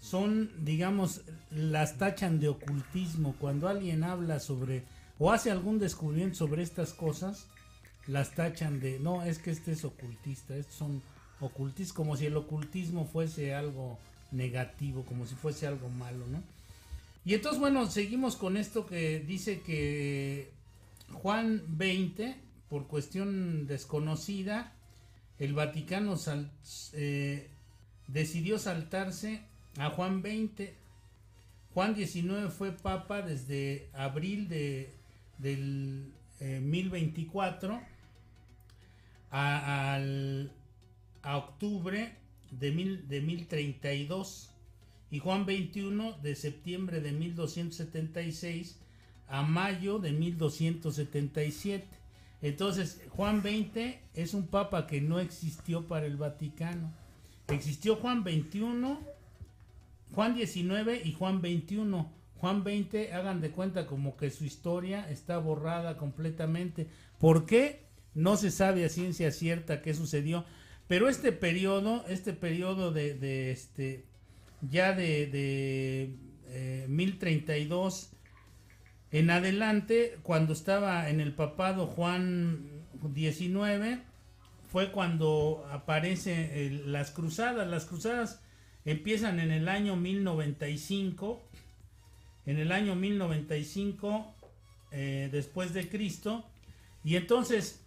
son, digamos, las tachan de ocultismo. Cuando alguien habla sobre o hace algún descubrimiento sobre estas cosas, las tachan de, no, es que este es ocultista, estos son ocultistas, como si el ocultismo fuese algo negativo, como si fuese algo malo, ¿no? Y entonces, bueno, seguimos con esto que dice que Juan 20, por cuestión desconocida, el Vaticano eh, decidió saltarse a Juan 20. Juan 19 fue papa desde abril de, del 1024 eh, a, a octubre de, mil, de 1032. y Juan 21 de septiembre de 1276 a mayo de 1277. Entonces, Juan 20 es un papa que no existió para el Vaticano. Existió Juan 21, Juan 19 y Juan 21. Juan 20, hagan de cuenta como que su historia está borrada completamente. ¿Por qué? No se sabe a ciencia cierta qué sucedió. Pero este periodo, este periodo de, este, ya de, de 1032 eh, en adelante, cuando estaba en el papado Juan 19, fue cuando aparecen las cruzadas. Las cruzadas empiezan en el año 1095. En el año 1095 eh, después de Cristo. Y entonces,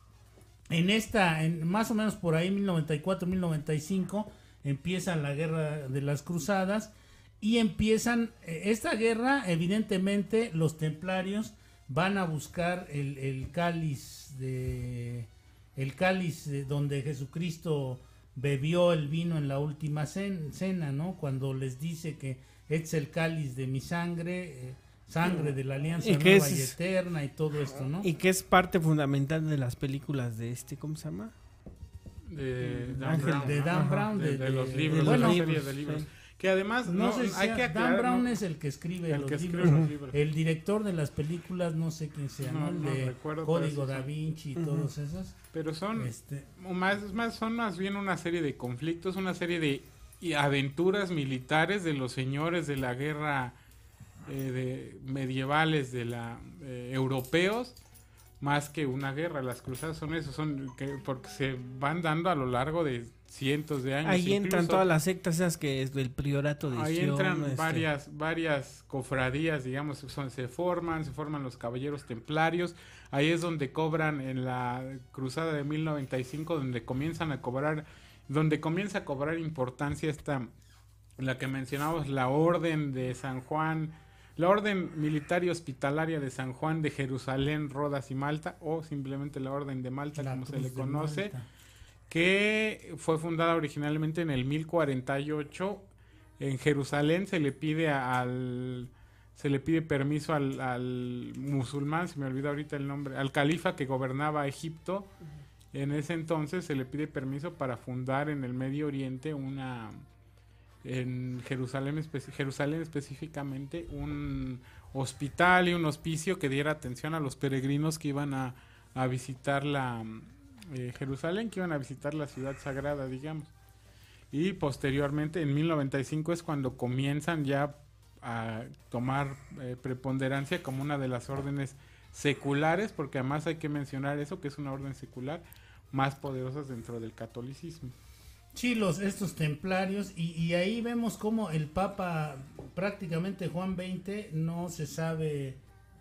en esta, en más o menos por ahí, 1094-1095, empieza la guerra de las cruzadas. Y empiezan, eh, esta guerra, evidentemente, los templarios van a buscar el, el cáliz de el cáliz donde Jesucristo bebió el vino en la última cena, ¿no? Cuando les dice que es el cáliz de mi sangre, eh, sangre de la alianza nueva y eterna y todo esto, ¿no? Y que es parte fundamental de las películas de este, ¿cómo se llama? De Dan Brown. De, Dan Brown de, los libros, de, la serie de libros. Que además, no, sé hay que Dan Brown es el que escribe, los, libros. El director de las películas, no sé quién sea, ¿no? El de Código Da Vinci y todos esos. Pero son este, más, más, son más bien una serie de conflictos, una serie de aventuras militares de los señores de la guerra eh, de medievales de la eh, europeos más que una guerra. Las cruzadas son eso, son que porque se van dando a lo largo de cientos de años. Ahí entran todas las sectas esas que es del priorato de Ahí entran este. varias varias cofradías, digamos, son, se forman, se forman los caballeros templarios. Ahí es donde cobran en la cruzada de 1095 donde comienzan a cobrar donde comienza a cobrar importancia esta la que mencionamos la orden de San Juan la Orden Militar y Hospitalaria de San Juan de Jerusalén, Rodas y Malta, o simplemente la Orden de Malta, como se le conoce, que fue fundada originalmente en el 1048. En Jerusalén se le pide al se le pide permiso al, musulmán, se me olvida ahorita el nombre, al califa que gobernaba Egipto. En ese entonces se le pide permiso para fundar en el Medio Oriente una en Jerusalén, Jerusalén específicamente un hospital y un hospicio que diera atención a los peregrinos que iban a, a visitar la eh, Jerusalén, que iban a visitar la ciudad sagrada, digamos. Y posteriormente, en 1095 es cuando comienzan ya a tomar eh, preponderancia como una de las órdenes seculares, porque además hay que mencionar eso, que es una orden secular más poderosas dentro del catolicismo. Sí, los, estos templarios, y, ahí vemos como el Papa, prácticamente Juan XX, no se sabe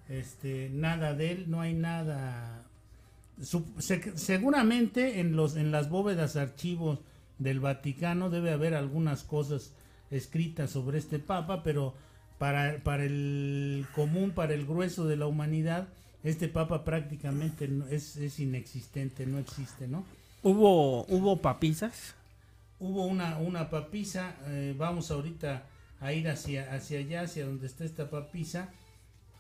este, nada de él, no hay nada. seguramente en, los, en las bóvedas archivos del Vaticano debe haber algunas cosas escritas sobre este Papa, pero para, para el común, para el grueso de la humanidad, este Papa prácticamente es, es inexistente, no existe, ¿no? ¿Hubo, hubo papizas? Hubo una, una papisa, eh, vamos ahorita a ir hacia, hacia allá, hacia donde está esta papisa,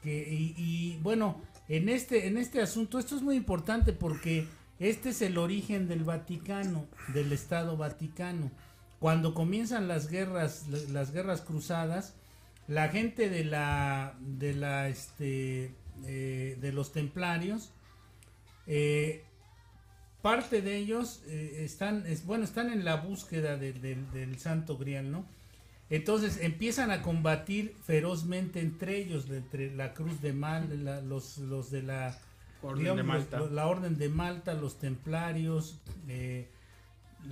que, y, bueno, en este, en este asunto, esto es muy importante porque este es el origen del Vaticano, del Estado Vaticano. Cuando comienzan las guerras, las guerras cruzadas, la gente de la, de la, este, eh, de los templarios, eh, parte de ellos eh, están, es, bueno, están en la búsqueda del Santo Grial, ¿no? Entonces empiezan a combatir ferozmente entre ellos, entre la Cruz de Malta, los, los de la Orden de Malta, la Orden de Malta, los Templarios, eh,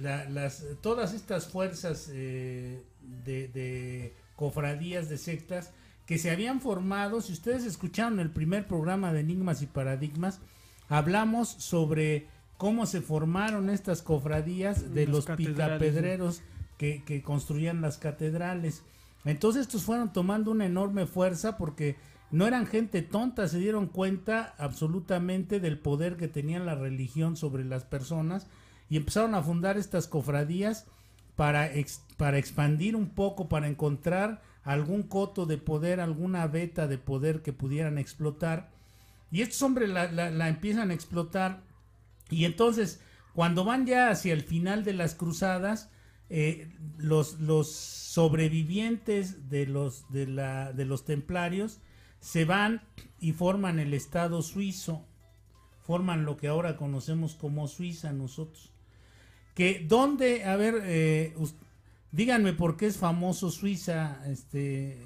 las, todas estas fuerzas eh, de, de cofradías, de sectas que se habían formado. Si ustedes escucharon el primer programa de Enigmas y Paradigmas, hablamos sobre cómo se formaron estas cofradías de los, pitapedreros que, que, construían las catedrales. Entonces estos fueron tomando una enorme fuerza porque no eran gente tonta, se dieron cuenta absolutamente del poder que tenía la religión sobre las personas y empezaron a fundar estas cofradías para, para expandir un poco, para encontrar algún coto de poder, alguna beta de poder que pudieran explotar. Y estos hombres la, la empiezan a explotar. Y entonces, cuando van ya hacia el final de las cruzadas, eh, los, los sobrevivientes de los, de, la, de los templarios se van y forman el Estado suizo, forman lo que ahora conocemos como Suiza nosotros. Que donde, a ver, eh, díganme por qué es famoso Suiza, este,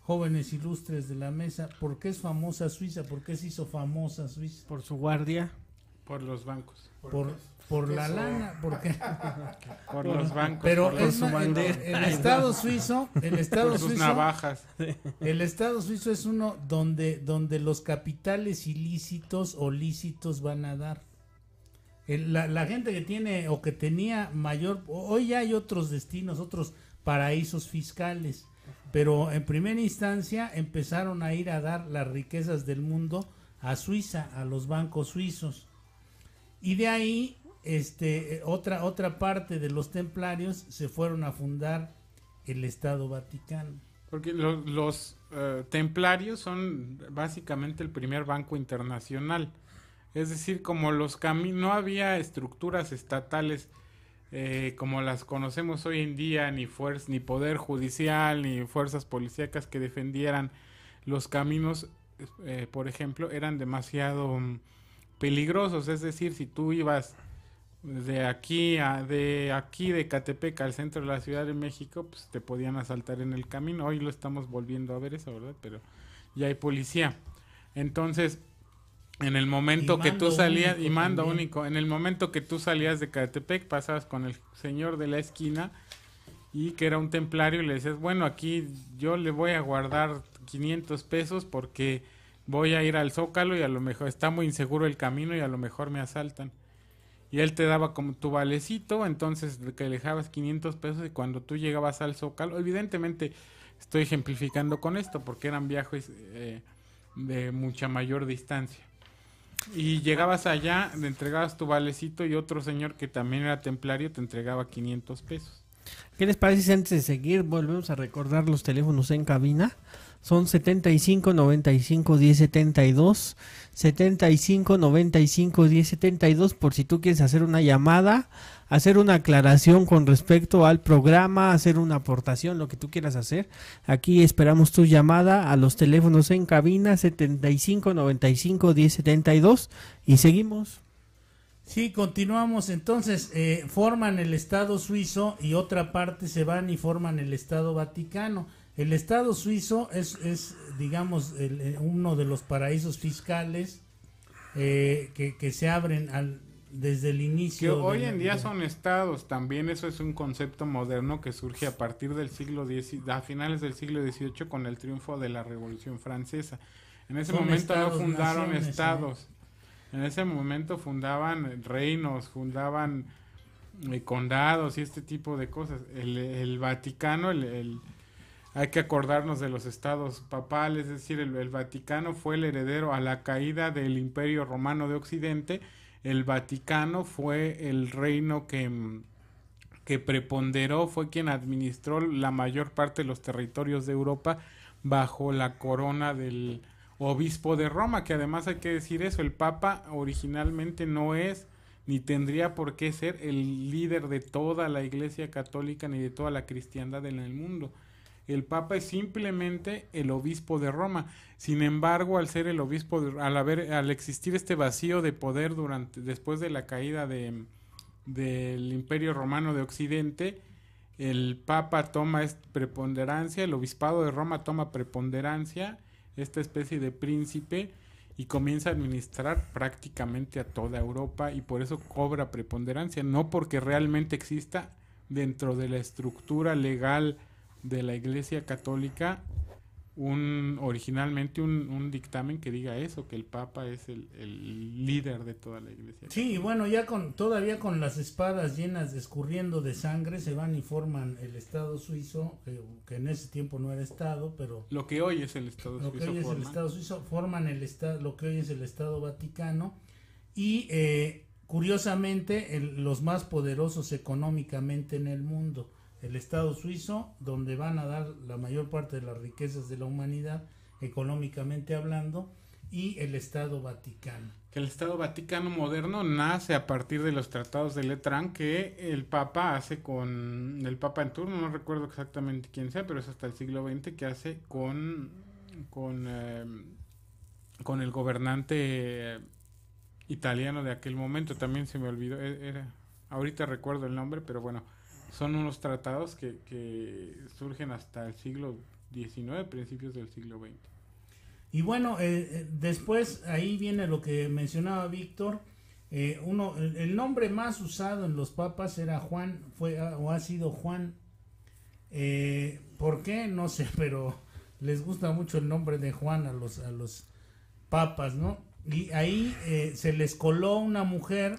jóvenes ilustres de la mesa, ¿por qué es famosa Suiza? ¿Por qué se hizo famosa Suiza? Por su guardia. Por los bancos. Por, por la lana, porque (laughs) por los bancos, pero por su el, Estado suizo, el Estado suizo, navajas. El Estado suizo es uno donde donde los capitales ilícitos o lícitos van a dar. la, la, gente que tiene o que tenía mayor, hoy ya hay otros destinos, otros paraísos fiscales, pero en primera instancia empezaron a ir a dar las riquezas del mundo a Suiza, a los bancos suizos. Y de ahí este, otra, otra parte de los templarios se fueron a fundar el Estado Vaticano. Porque los, eh, templarios son básicamente el primer banco internacional. Es decir, como los caminos, no había estructuras estatales eh, como las conocemos hoy en día, ni, ni poder judicial, ni fuerzas policíacas que defendieran los caminos, eh, por ejemplo, eran demasiado mm, peligrosos. Es decir, si tú ibas de aquí a de aquí de Catepec al centro de la Ciudad de México, pues te podían asaltar en el camino. Hoy lo estamos volviendo a ver eso, ¿verdad? Pero ya hay policía. Entonces, en el momento que tú salías y mando único, en el momento que tú salías de Catepec, pasabas con el señor de la esquina y que era un templario y le decías, "Bueno, aquí yo le voy a guardar 500 pesos porque voy a ir al Zócalo y a lo mejor está muy inseguro el camino y a lo mejor me asaltan." y él te daba como tu valecito, entonces que le dejabas 500 pesos y cuando tú llegabas al Zócalo, evidentemente estoy ejemplificando con esto porque eran viajes eh, de mucha mayor distancia. Y llegabas allá, le entregabas tu valecito y otro señor que también era templario te entregaba 500 pesos. ¿Qué les parece si antes de seguir volvemos a recordar los teléfonos en cabina? Son 75 95 10 72, 75 95 10 72 por si tú quieres hacer una llamada, hacer una aclaración con respecto al programa, hacer una aportación, lo que tú quieras hacer. Aquí esperamos tu llamada a los teléfonos en cabina 75 95 10 72 y seguimos. Sí, continuamos. Entonces, eh, forman el Estado suizo y otra parte se van y forman el Estado vaticano. El Estado suizo es, es digamos, eh, uno de los paraísos fiscales eh, que, se abren al, desde el inicio. Que hoy en día son estados, también eso es un concepto moderno que surge a partir del siglo X, a finales del siglo XVIII con el triunfo de la Revolución Francesa. En ese momento no fundaron estados, en ese momento fundaban reinos, fundaban eh, condados y este tipo de cosas. El, el Vaticano, el hay que acordarnos de los estados papales, es decir, el, Vaticano fue el heredero a la caída del Imperio Romano de Occidente, el Vaticano fue el reino que, mm, que preponderó, fue quien administró la mayor parte de los territorios de Europa bajo la corona del obispo de Roma, que además hay que decir eso, el Papa originalmente no es ni tendría por qué ser el líder de toda la Iglesia Católica ni de toda la cristiandad en el mundo el Papa es simplemente el obispo de Roma. Sin embargo, al ser el obispo, al haber, al existir este vacío de poder durante, después de la caída de, del Imperio Romano de Occidente, el Papa toma preponderancia, el obispado de Roma toma preponderancia, esta especie de príncipe, y comienza a administrar prácticamente a toda Europa y por eso cobra preponderancia, no porque realmente exista dentro de la estructura legal de la Iglesia Católica un originalmente un, dictamen que diga eso, que el Papa es el, líder de toda la Iglesia. Sí, bueno, ya con todavía con las espadas llenas de escurriendo de sangre se van y forman el Estado suizo, que, en ese tiempo no era Estado, pero lo que hoy es el Estado lo Que hoy es el Estado suizo forman el Estado, lo que hoy es el Estado Vaticano y eh, curiosamente los más poderosos económicamente en el mundo. El Estado suizo, donde van a dar la mayor parte de las riquezas de la humanidad, económicamente hablando, y el Estado Vaticano. Que el Estado Vaticano moderno nace a partir de los tratados de Letrán que el Papa hace con el Papa en turno, no recuerdo exactamente quién sea, pero es hasta el siglo XX que hace con con eh, con el gobernante italiano de aquel momento, también se me olvidó, e-, era ahorita recuerdo el nombre, pero bueno, son unos tratados que, que surgen hasta el siglo XIX, principios del siglo XX. Y bueno, eh, eh, después ahí viene lo que mencionaba Víctor. Eh, uno, el, nombre más usado en los papas era Juan, fue o ha sido Juan. ¿Por qué? No sé, (laughs) pero les gusta mucho el nombre de Juan a los, a los papas, ¿no? Y ahí se les coló una mujer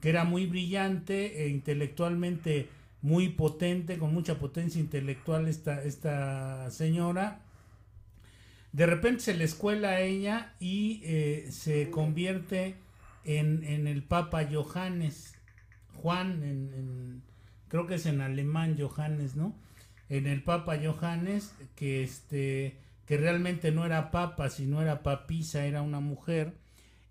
que era muy brillante e intelectualmente muy potente, con mucha potencia intelectual esta, esta señora de repente se le escuela a ella y eh, se convierte en, en, el Papa Johannes, Juan, en, creo que es en alemán Johannes, ¿no? En el Papa Johannes, que este que realmente no era papa, sino era papisa, era una mujer.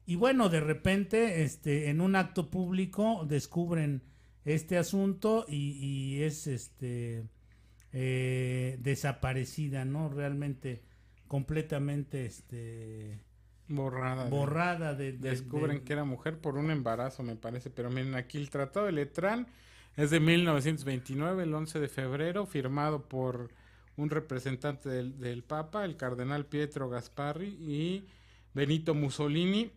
Y bueno, de repente, este, en un acto público descubren este asunto y, y es este eh, desaparecida, ¿no? Realmente completamente este borrada borrada de, descubren que era mujer por un embarazo me parece pero miren aquí el tratado de Letrán es de 1929 el 11 de febrero firmado por un representante del, del Papa el cardenal Pietro Gasparri y Benito Mussolini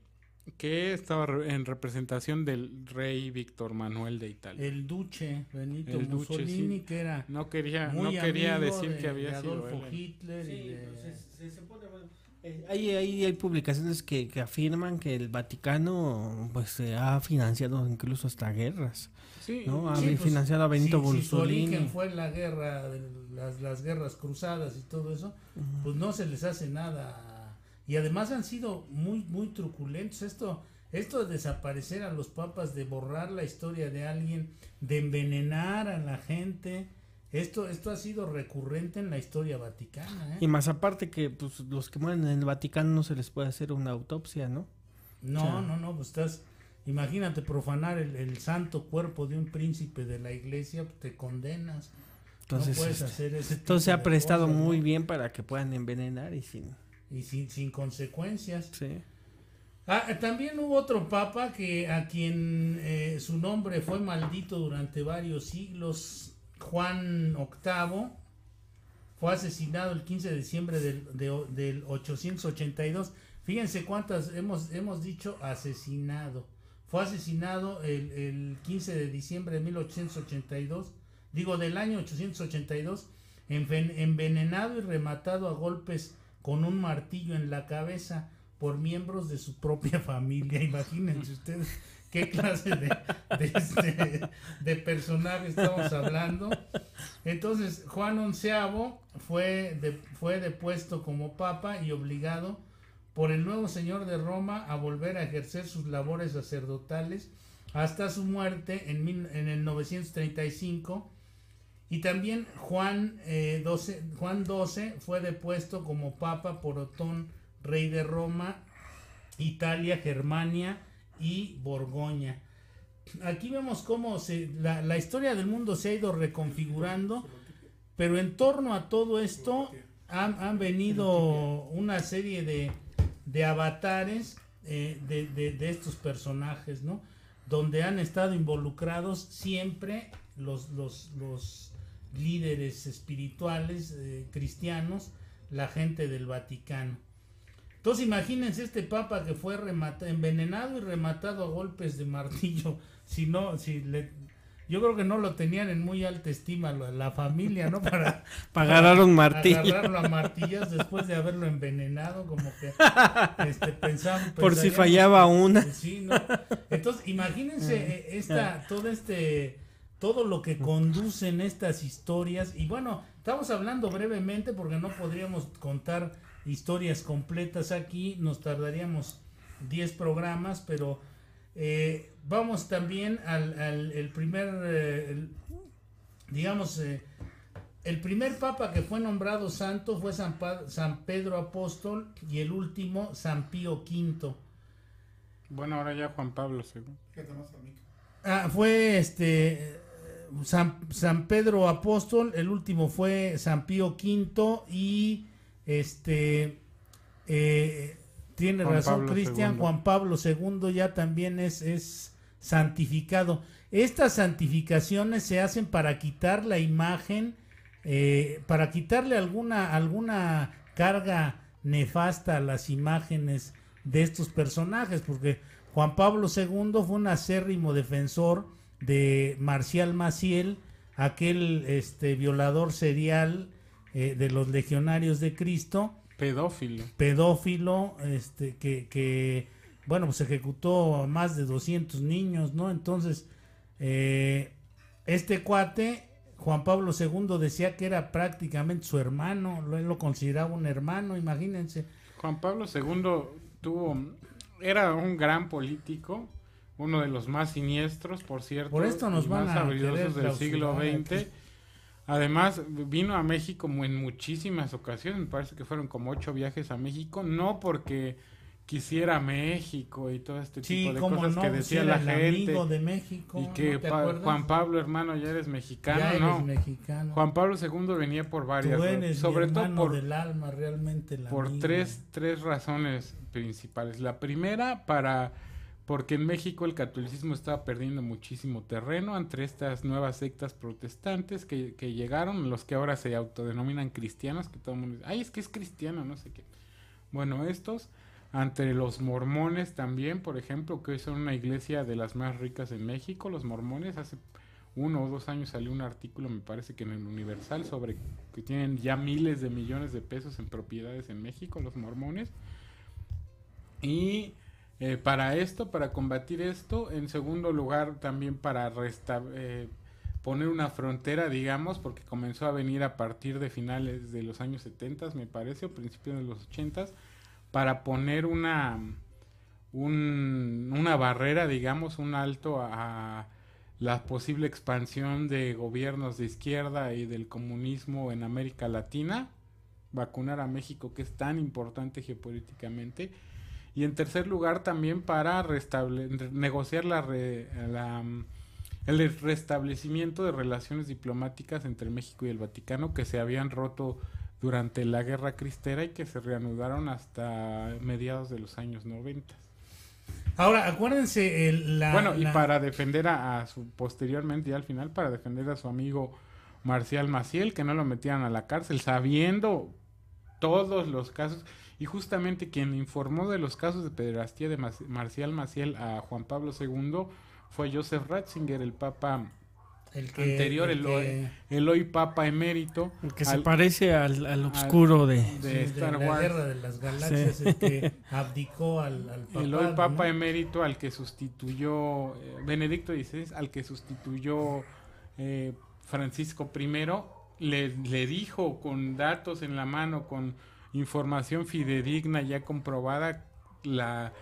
que estaba en representación del rey Víctor Manuel de Italia. El duce Benito Mussolini, que era no quería no quería decir que había sido Hitler. y eh, hay, hay, publicaciones que, que, afirman que el Vaticano pues se ha financiado incluso hasta guerras. Sí, ¿no? Ha pues, financiado a Benito Mussolini. Si su origen fue la guerra, las, las guerras cruzadas y todo eso, pues no se les hace nada y además han sido muy, muy truculentos. Esto, esto de desaparecer a los papas, de borrar la historia de alguien, de envenenar a la gente, esto, esto ha sido recurrente en la historia vaticana. ¿eh? Y más aparte que pues, los que mueren en el Vaticano no se les puede hacer una autopsia, ¿no? No, no, no, pues estás, imagínate profanar el, santo cuerpo de un príncipe de la iglesia, pues, te condenas. Entonces, no puedes este, hacer ese entonces se ha prestado muy bien para que puedan envenenar y sin y sin, sin consecuencias. Ah, también hubo otro papa que a quien eh, su nombre fue maldito durante varios siglos, Juan VIII, fue asesinado el 15 de diciembre del, del 882. Fíjense cuántas hemos, hemos dicho asesinado. Fue asesinado el, el 15 de diciembre de 1882, digo del año 882, envenenado y rematado a golpes con un martillo en la cabeza por miembros de su propia (laughs) familia. Imagínense ustedes qué clase de, de, este, personaje estamos hablando. Entonces, Juan XI fue, de, fue depuesto como papa y obligado por el nuevo señor de Roma a volver a ejercer sus labores sacerdotales hasta su muerte en, en el 935 y también Juan, eh, 12, Juan XII fue depuesto como papa por Otón, rey de Roma, Italia, Germania y Borgoña. Aquí vemos cómo la, historia del mundo se ha ido reconfigurando, pero en torno a todo esto han, venido una serie de, de avatares eh, de, de, estos personajes, ¿no? Donde han estado involucrados siempre los, los líderes espirituales eh, cristianos, la gente del Vaticano. Entonces imagínense este papa que fue envenenado y rematado a golpes de martillo. (laughs) Si no, si le, yo creo que no lo tenían en muy alta estima la, familia, ¿no? Para, (laughs) agarrar un martillo. agarrarlo a martillas después de haberlo envenenado, como que (laughs) este, pensaban, Por si fallaba una. Sí, ¿no? Entonces, imagínense eh, esta, todo este todo lo que conducen estas historias. Y bueno, estamos hablando brevemente porque no podríamos contar historias completas aquí, nos tardaríamos 10 programas, pero Eh, vamos también al, el primer, eh, digamos, eh, el primer papa que fue nombrado santo fue San, San, Pedro Apóstol y el último San Pío V. Bueno, ahora ya Juan Pablo II. Ah, fue este San, San, Pedro Apóstol, el último fue San Pío V y este eh, tiene razón Cristian, Juan Pablo II ya también es, es santificado. Estas santificaciones se hacen para quitar la imagen, eh, para quitarle alguna, alguna carga nefasta a las imágenes de estos personajes, porque Juan Pablo II fue un acérrimo defensor de Marcial Maciel, aquel este, violador serial eh, de los legionarios de Cristo. Pedófilo. Pedófilo, este, que, que bueno, pues ejecutó a más de 200 niños, ¿no? Entonces, eh, este cuate, Juan Pablo II decía que era prácticamente su hermano, él lo consideraba un hermano, imagínense. Juan Pablo II tuvo, era un gran político, uno de los más siniestros, por cierto. Por esto nos van más habilidosos del siglo XX. Además, vino a México en muchísimas ocasiones, me parece que fueron como ocho viajes a México, no porque quisiera México y todo este tipo de cosas que decía la gente. de México, y que Juan Pablo, hermano, ya eres mexicano, ¿no? Mexicano. Juan Pablo II venía por varias sobre todo por del alma, realmente por tres tres razones principales. La primera para porque en México el catolicismo estaba perdiendo muchísimo terreno entre estas nuevas sectas protestantes que, llegaron, los que ahora se autodenominan cristianos, que todo el mundo dice, ay, es que es cristiano, no sé qué. Bueno, estos, ante los mormones también, por ejemplo, que son una iglesia de las más ricas en México, los mormones, hace uno o dos años salió un artículo, me parece que en el Universal, sobre que tienen ya miles de millones de pesos en propiedades en México, los mormones. Y eh, para esto, para combatir esto, en segundo lugar también para eh, poner una frontera, digamos, porque comenzó a venir a partir de finales de los años 70, me parece, o principios de los 80, para poner una, una barrera, digamos, un alto a la posible expansión de gobiernos de izquierda y del comunismo en América Latina, vacunar a México, que es tan importante geopolíticamente, y en tercer lugar también para negociar la, el restablecimiento de relaciones diplomáticas entre México y el Vaticano que se habían roto durante la Guerra Cristera y que se reanudaron hasta mediados de los años 90. Ahora, acuérdense, la, bueno, y para defender a, su, posteriormente y al final, para defender a su amigo Marcial Maciel, que no lo metían a la cárcel, sabiendo todos los casos, y justamente quien informó de los casos de pederastía de Marcial Maciel a Juan Pablo II fue Joseph Ratzinger, el papa el anterior, el, el, hoy, papa emérito. El que se parece al, al oscuro de, Star Wars. La guerra de las galaxias, el que (laughs) abdicó al, al El hoy papa emérito al que sustituyó, eh, Benedicto XVI, al que sustituyó eh, Francisco I, le, le dijo con datos en la mano, con información fidedigna ya comprobada la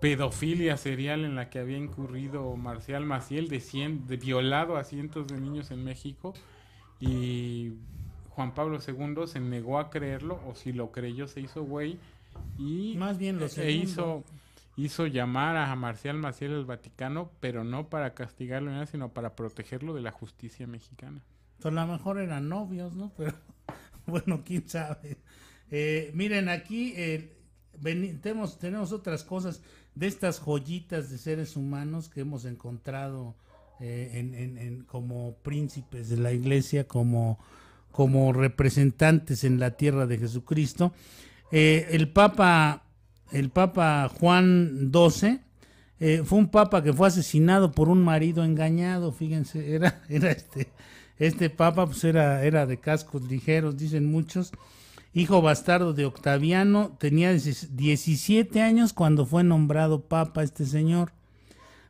pedofilia serial en la que había incurrido Marcial Maciel de, cien, de violado a cientos de niños en México y Juan Pablo II se negó a creerlo o si lo creyó se hizo güey y más bien lo e hizo hizo llamar a Marcial Maciel al Vaticano pero no para castigarlo sino para protegerlo de la justicia mexicana. Pues a lo mejor eran novios, ¿no? (laughs) Pero bueno, quién sabe. Eh, miren, aquí eh, tenemos, tenemos otras cosas de estas joyitas de seres humanos que hemos encontrado eh, en, como príncipes de la iglesia, como, como representantes en la tierra de Jesucristo. el Papa, el Papa Juan XII, fue un papa que fue asesinado por un marido engañado, fíjense, era, (laughs) era este, este papa pues era, era de cascos ligeros, dicen muchos, hijo bastardo de Octaviano, tenía 17 años cuando fue nombrado papa este señor.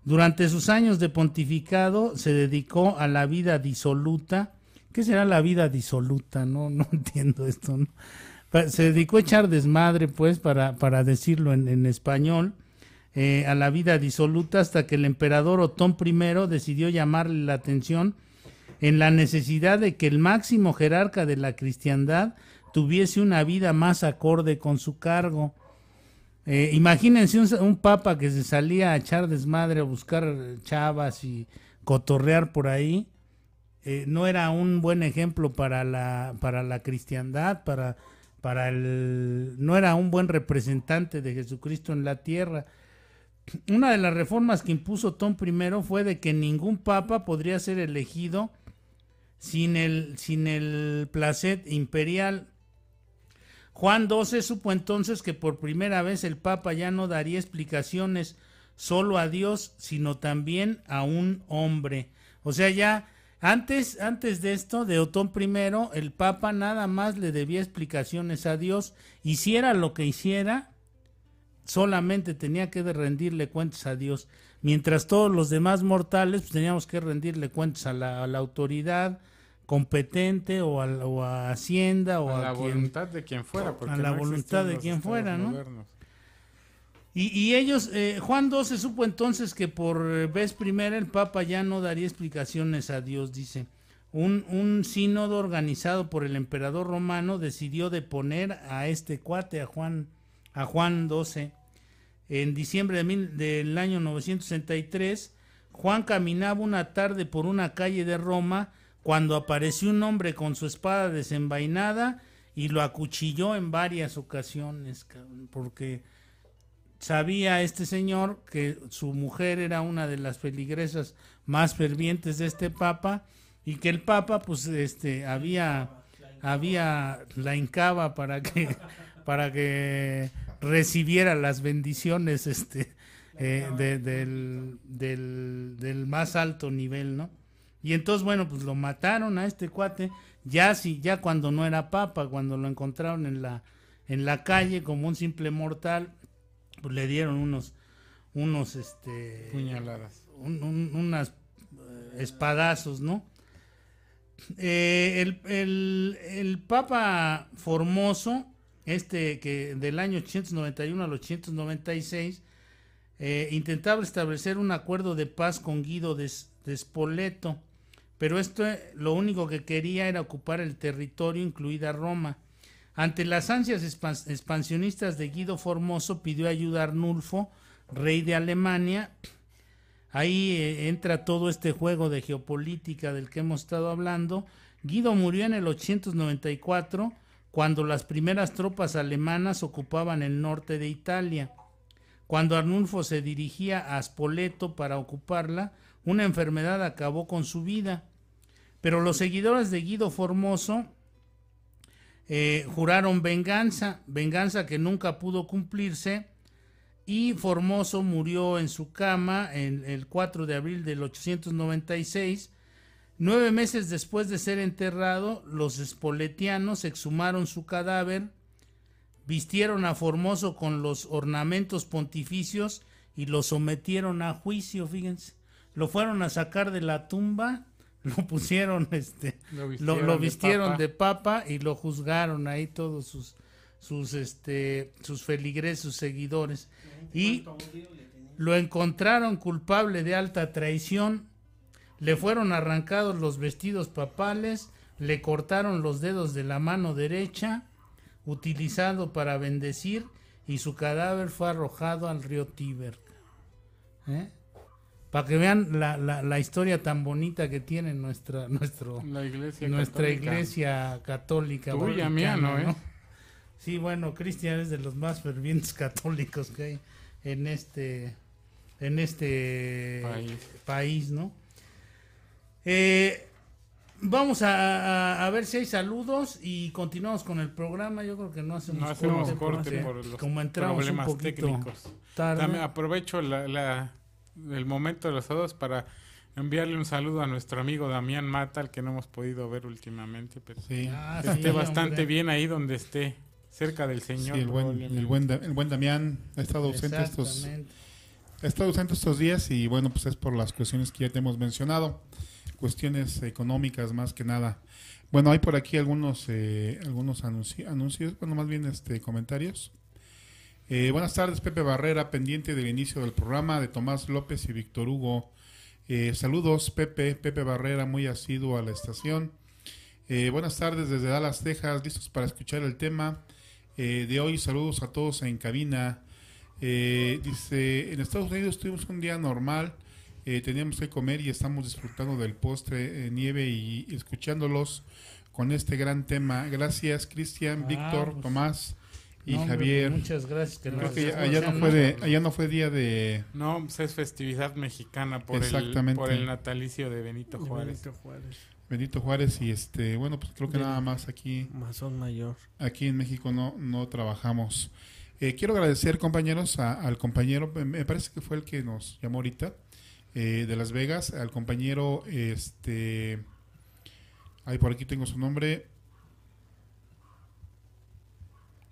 Durante sus años de pontificado se dedicó a la vida disoluta. ¿Qué será la vida disoluta? No, no (laughs) entiendo esto. Se dedicó a echar desmadre, pues, para, para decirlo en, español. eh, a la vida disoluta hasta que el emperador Otón I decidió llamarle la atención en la necesidad de que el máximo jerarca de la cristiandad tuviese una vida más acorde con su cargo. Eh, imagínense un, papa que se salía a echar desmadre, a buscar chavas y cotorrear por ahí. Eh, no era un buen ejemplo para la, para la cristiandad, para, para el, no era un buen representante de Jesucristo en la tierra. Una de las reformas que impuso Tom I fue de que ningún papa podría ser elegido sin el, sin el placet imperial. Juan XII supo entonces que por primera vez el Papa ya no daría explicaciones solo a Dios, sino también a un hombre. O sea, ya antes, antes de esto, de Otón I, el Papa nada más le debía explicaciones a Dios, hiciera lo que hiciera, solamente tenía que rendirle cuentas a Dios, mientras todos los demás mortales pues, teníamos que rendirle cuentas a la, a la autoridad, competente o a, Hacienda o a, la voluntad de quien fuera. a la voluntad de quien fuera, ¿no? Y, ellos, eh, Juan XII supo entonces que por vez primera el Papa ya no daría explicaciones a Dios, dice. Un, un sínodo organizado por el emperador romano decidió deponer a este cuate, a Juan, a Juan XII. En diciembre de del año 963, Juan caminaba una tarde por una calle de Roma cuando apareció un hombre con su espada desenvainada y lo acuchilló en varias ocasiones, porque sabía este señor que su mujer era una de las feligresas más fervientes de este papa y que el papa pues este había había la hincaba para que (laughs) para que recibiera las bendiciones este eh, del, del, del más alto nivel, ¿no? Y entonces, bueno, pues lo mataron a este cuate, ya sí, ya cuando no era papa, cuando lo encontraron en la, en la calle como un simple mortal, pues le dieron unos, unos, este... Puñaladas. unas eh, espadazos, ¿no? Eh, el, el, el, Papa Formoso, este que del año 891 al 896, eh, intentaba establecer un acuerdo de paz con Guido de, de Spoleto, pero esto lo único que quería era ocupar el territorio, incluida Roma. Ante las ansias expansionistas de Guido Formoso, pidió ayuda a Arnulfo, rey de Alemania. Ahí eh, entra todo este juego de geopolítica del que hemos estado hablando. Guido murió en el 894, cuando las primeras tropas alemanas ocupaban el norte de Italia. Cuando Arnulfo se dirigía a Spoleto para ocuparla, una enfermedad acabó con su vida. Pero los seguidores de Guido Formoso eh, juraron venganza, venganza que nunca pudo cumplirse, y Formoso murió en su cama en el 4 de abril del 896. Nueve meses después de ser enterrado, los espoletianos exhumaron su cadáver, vistieron a Formoso con los ornamentos pontificios y lo sometieron a juicio, fíjense lo fueron a sacar de la tumba, lo (laughs) pusieron, este, lo vistieron, de, papa. y lo juzgaron ahí todos sus, sus, este, sus feligres, sus seguidores. Y lo encontraron culpable de alta traición, le fueron arrancados los vestidos papales, le cortaron los dedos de la mano derecha, utilizado para bendecir, y su cadáver fue arrojado al río Tíber. ¿Eh? Para que vean la, la, historia tan bonita que tiene nuestra nuestro iglesia nuestra católica. iglesia católica tuya mía no ¿eh? sí bueno Cristian es de los más fervientes (laughs) católicos que hay en este en este país, no eh, vamos a, a, ver si hay saludos y continuamos con el programa yo creo que no hacemos, no hacemos corte, por, los como entramos un poquito técnicos Tarde. aprovecho la el momento de los saludos para enviarle un saludo a nuestro amigo Damián Mata, al que no hemos podido ver últimamente, pero sí. Ah, esté bastante bien ahí donde esté, cerca del Señor. el, buen, el, buen, el buen Damián ha estado ausente estos, ha estado ausente estos días y bueno, pues es por las cuestiones que ya te hemos mencionado, cuestiones económicas más que nada. Bueno, hay por aquí algunos eh, algunos anuncios, bueno, más bien este comentarios. Eh, buenas tardes, Pepe Barrera, pendiente del inicio del programa de Tomás López y Víctor Hugo. Eh, saludos, Pepe, Pepe Barrera, muy asiduo a la estación. Eh, buenas tardes desde Dallas, Texas, listos para escuchar el tema de hoy. Saludos a todos en cabina. dice, en Estados Unidos tuvimos un día normal, teníamos que comer y estamos disfrutando del postre, nieve y, escuchándolos con este gran tema. Gracias, Cristian, ah, Víctor, pues Tomás y Javier. Muchas gracias. Creo que allá, no fue de, allá no fue día de... No, pues es festividad mexicana por, El, por el natalicio de Benito Juárez. Benito Juárez. Benito Juárez y este, bueno, pues creo que nada más aquí... Mazón Mayor. Aquí en México no, no trabajamos. Eh, quiero agradecer, compañeros, al compañero, me parece que fue el que nos llamó ahorita, eh, de Las Vegas, al compañero, este... Ahí por aquí tengo su nombre,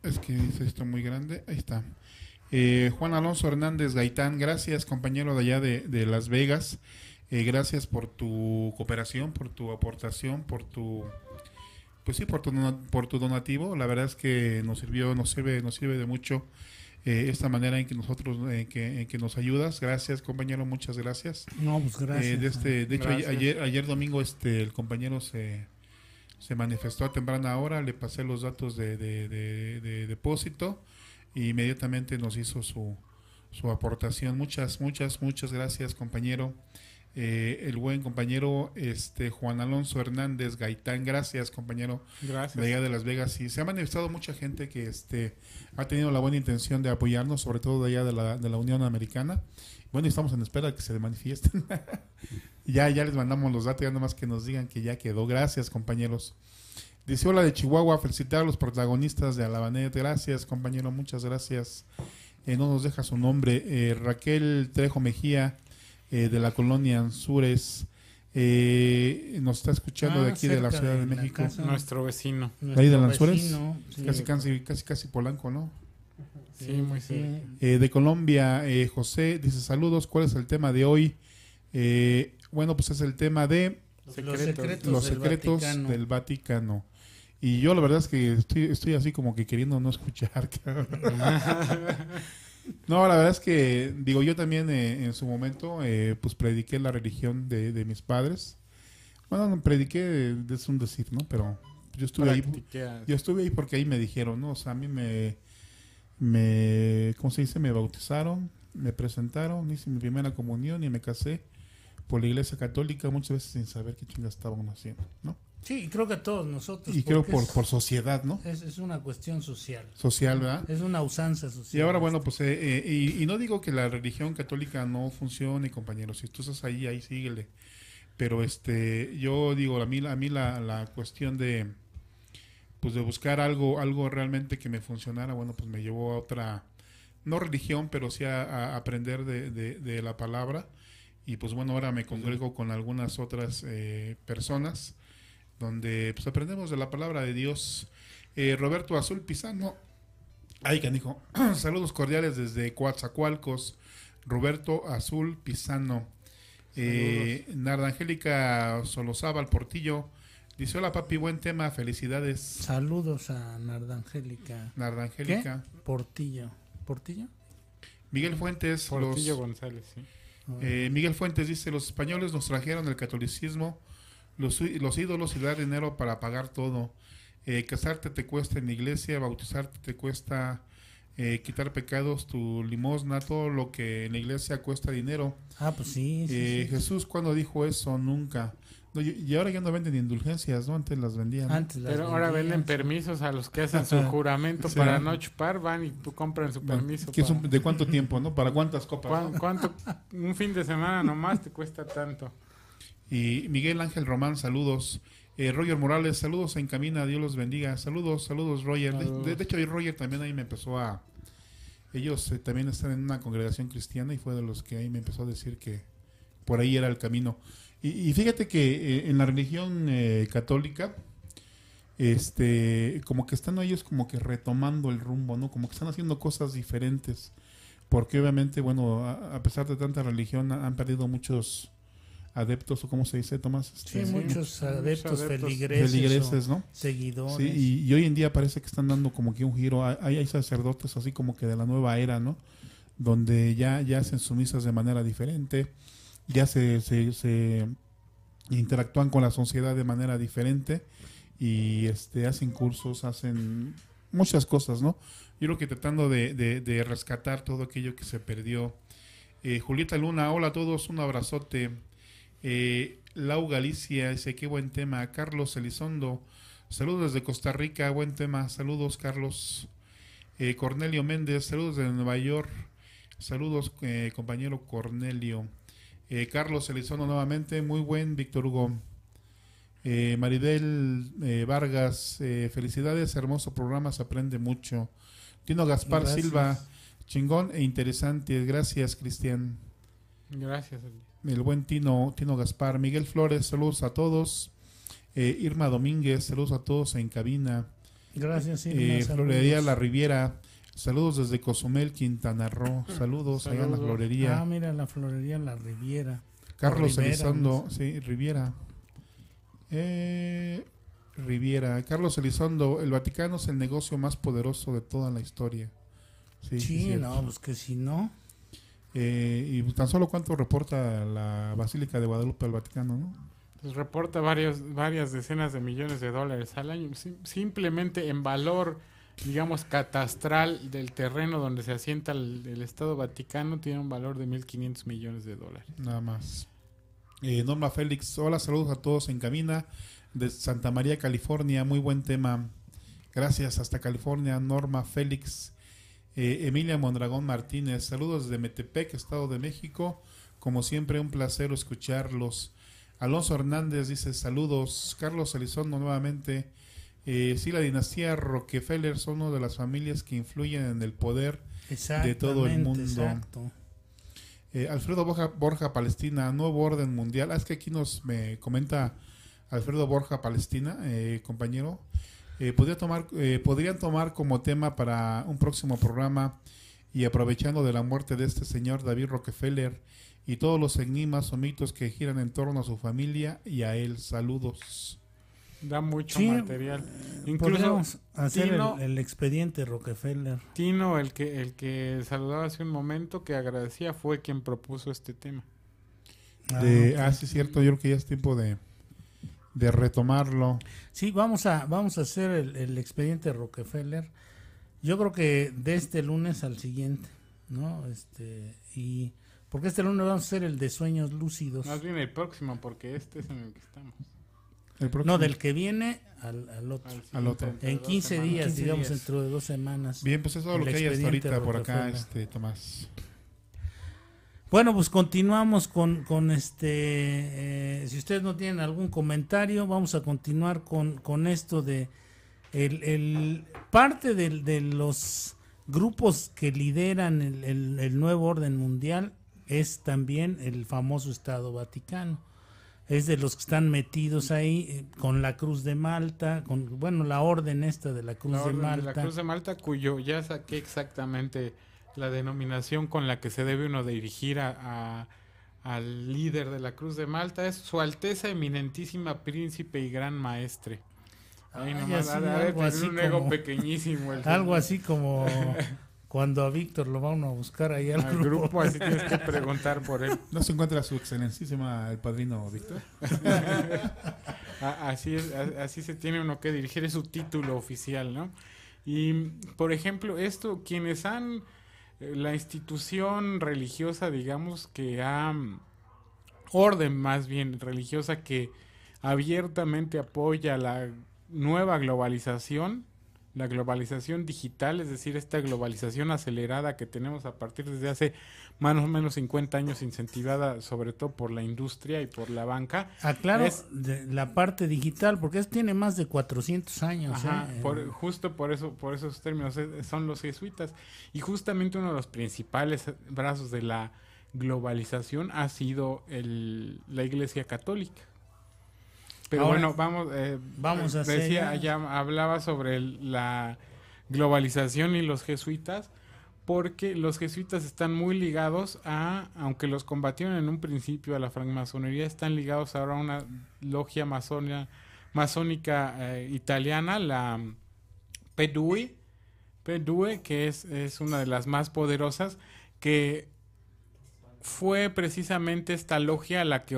es que dice esto muy grande. Ahí está. Eh, Juan Alonso Hernández Gaitán, gracias compañero de allá de, Las Vegas. Eh, gracias por tu cooperación, por tu aportación, por tu pues sí, por tu, por tu donativo. La verdad es que nos sirvió, nos sirve, nos sirve de mucho eh, esta manera en que nosotros, en que, nos ayudas. Gracias, compañero, muchas gracias. No, pues gracias. de, este, de hecho, ayer, ayer domingo este el compañero se se manifestó a temprana hora, le pasé los datos de, depósito e inmediatamente nos hizo su, su aportación. Muchas, muchas, muchas gracias, compañero. Eh, el buen compañero este Juan Alonso Hernández Gaitán, gracias compañero gracias. de allá de Las Vegas y se ha manifestado mucha gente que este ha tenido la buena intención de apoyarnos, sobre todo de allá de la, de la Unión Americana. Bueno, estamos en espera de que se manifiesten. (laughs) Ya, ya les mandamos los datos, ya nomás que nos digan que ya quedó. Gracias, compañeros. Dice hola de Chihuahua, felicitar a los protagonistas de Alabanet. Gracias, compañero, muchas gracias. Eh, no nos deja su nombre. Eh, Raquel Trejo Mejía, eh, de la colonia Anzures. nos está escuchando de ah, aquí de la Ciudad de, México. Nuestro vecino. ahí de Lanzures. casi, casi, casi, casi Polanco, ¿no? Sí, muy sí. de Colombia, José dice saludos. ¿Cuál es el tema de hoy? Eh, bueno, pues es el tema de los secretos, del, Vaticano. Y yo la verdad es que estoy, así como que queriendo no escuchar. (laughs) no, la verdad es que, digo, yo también eh, en su momento, eh, pues prediqué la religión de, mis padres. Bueno, no, prediqué, es un decir, ¿no? Pero yo estuve ahí. Yo estuve ahí porque ahí me dijeron, ¿no? O sea, a mí me, me, ¿cómo se dice? Me bautizaron, me presentaron, hice mi primera comunión y me casé por la iglesia católica muchas veces sin saber qué chingas estaban haciendo, ¿no? Sí, creo que todos nosotros. Y creo por, por sociedad, ¿no? Es, una cuestión social. Social, ¿verdad? Es una usanza social. Y ahora, bueno, pues, eh, eh, y, no digo que la religión católica no funcione, compañeros. Si tú estás ahí, ahí síguele. Pero este, yo digo, a mí, a mí la, la cuestión de, pues, de buscar algo, algo realmente que me funcionara, bueno, pues me llevó a otra, no religión, pero sí a, aprender de, de la palabra. Y pues bueno, ahora me congrego con algunas otras eh, personas donde pues aprendemos de la palabra de Dios. Eh, Roberto Azul Pizano, ay dijo (clears throat) saludos cordiales desde Coatzacoalcos, Roberto Azul Pizano. Eh, Narda Angélica Solozábal Portillo, dice hola papi, buen tema, felicidades. Saludos a Narda Angélica. Narda Angélica. Portillo. ¿Portillo? Miguel Fuentes. Portillo González, sí. Eh, Miguel Fuentes dice, los españoles nos trajeron el catolicismo, los, los ídolos y dar dinero para pagar todo. Eh, casarte te cuesta en la iglesia, bautizarte te cuesta eh, quitar pecados, tu limosna, todo lo que en la iglesia cuesta dinero. Ah, pues sí. Jesús cuando dijo eso, nunca. Y, ahora ya no venden indulgencias, ¿no? Antes las vendían. Antes Pero ahora venden permisos a los que hacen su juramento para no chupar, van y tú compran su permiso. ¿De cuánto tiempo, no? ¿Para cuántas copas? ¿Cuánto? Un fin de semana nomás te cuesta tanto. Y Miguel Ángel Román, saludos. Eh, Roger Morales, saludos en Camina, Dios los bendiga. Saludos, saludos Roger. De, hecho, Roger también ahí me empezó a... Ellos eh, también están en una congregación cristiana y fue de los que ahí me empezó a decir que por ahí era el camino. Y, fíjate que eh, en la religión eh, católica, este, como que están ellos como que retomando el rumbo, ¿no? Como que están haciendo cosas diferentes. Porque obviamente, bueno, a, pesar de tanta religión, han perdido muchos, adeptos, o cómo se dice, Tomás. sí, este, muchos adeptos, feligreses, ¿no? seguidores. Sí, y, hoy en día parece que están dando como que un giro. Hay, hay sacerdotes así como que de la nueva era, ¿no? Donde ya, ya hacen sumisas de manera diferente, ya se, se, interactúan con la sociedad de manera diferente y este hacen cursos, hacen muchas cosas, ¿no? Yo creo que tratando de, de, rescatar todo aquello que se perdió. Eh, Julieta Luna, hola a todos, un abrazote. Eh, Lau Galicia dice, qué buen tema. Carlos Elizondo, saludos desde Costa Rica, buen tema. Saludos, Carlos. Eh, Cornelio Méndez, saludos desde Nueva York. Saludos, eh, compañero Cornelio. Eh, Carlos Elizondo nuevamente, muy buen, Víctor Hugo. Maridel Vargas, felicidades, hermoso programa, se aprende mucho. Tino Gaspar Silva, chingón e interesante. Gracias, Cristian. Gracias el buen Tino, Tino Gaspar, Miguel Flores, saludos a todos, eh, Irma Domínguez, saludos a todos en cabina. Gracias, Irma. Eh, Florería La Riviera, saludos desde Cozumel, Quintana Roo, saludos, allá en la florería. Ah, mira, la florería La Riviera. Carlos Elizondo, sí, Riviera. Eh, Riviera. Carlos Elizondo, el Vaticano es el negocio más poderoso de toda la historia. Sí, sí no, pues que si no. Eh, y tan solo cuánto reporta la Basílica de Guadalupe al Vaticano, ¿no? Pues reporta varios, varias decenas de millones de dólares al año, simplemente en valor, digamos, catastral del terreno donde se asienta el, Estado Vaticano, tiene un valor de 1.500 millones de dólares. Nada más. Eh, Norma Félix, hola, saludos a todos en cabina de Santa María, California, muy buen tema. Gracias hasta California, Norma Félix. Eh, Emilia Mondragón Martínez, saludos desde Metepec, Estado de México. Como siempre, un placer escucharlos. Alonso Hernández dice saludos. Carlos Elizondo nuevamente. Eh, sí, la dinastía Rockefeller son una de las familias que influyen en el poder de todo el mundo. Eh, Alfredo Borja, Borja, Palestina, nuevo orden mundial. Ah, es que aquí nos me comenta Alfredo Borja Palestina, eh, compañero. Eh, podría tomar, eh, podrían tomar como tema para un próximo programa y aprovechando de la muerte de este señor David Rockefeller y todos los enigmas o mitos que giran en torno a su familia y a él. Saludos. Da mucho material. Incluso hacer el, expediente Rockefeller. Tino, el que, el que saludaba hace un momento, que agradecía, fue quien propuso este tema. Ah, ah sí, cierto. Yo creo que ya es tiempo de, de retomarlo. Sí, vamos a, vamos a hacer el, expediente Rockefeller. Yo creo que de este lunes al siguiente, ¿no? Este, y porque este lunes vamos a hacer el de sueños lúcidos. Más bien el próximo, porque este es en el que estamos. No, del que viene al, otro. En 15 días, digamos, dentro de dos semanas. Bien, pues eso es lo que hay hasta ahorita por acá, este, Tomás. Bueno, pues continuamos con, con este. Eh, si ustedes no tienen algún comentario, vamos a continuar con, con esto de. El, parte de, los grupos que lideran el, el, nuevo orden mundial es también el famoso Estado Vaticano. Es de los que están metidos ahí eh, con la Cruz de Malta, con bueno la orden esta de la Cruz de Malta. la Cruz de Malta, cuyo ya saqué exactamente la denominación con la que se debe uno dirigir a, al líder de la Cruz de Malta es Su Alteza Eminentísima Príncipe y Gran Maestre. Ahí nomás, algo así un ego pequeñísimo. (laughs) algo así como (laughs) cuando a Víctor lo va uno a buscar ahí al, grupo. Así tienes que (laughs) preguntar por él. ¿No se encuentra su excelencísima el padrino Víctor? (laughs) así, así se tiene uno que dirigir, es su título oficial, ¿no? Y, por ejemplo, esto, quienes han eh, la institución religiosa, digamos, que ha, orden más bien religiosa que abiertamente apoya la nueva globalización, la globalización digital, es decir, esta globalización acelerada que tenemos a partir desde hace más o menos 50 años incentivada sobre todo por la industria y por la banca. Aclaro es, la parte digital porque eso tiene más de 400 años. ¿eh? justo por eso por esos términos son los jesuitas y justamente uno de los principales brazos de la globalización ha sido el, la Iglesia Católica. Pero bueno, vamos, eh, vamos a decía, ya. hablaba sobre la globalización y los jesuitas, porque los jesuitas están muy ligados a, aunque los combatieron en un principio a la francmasonería, están ligados ahora a una logia masonia, masónica eh, italiana, la P2, P2 que es, es una de las más poderosas, que fue precisamente esta logia la que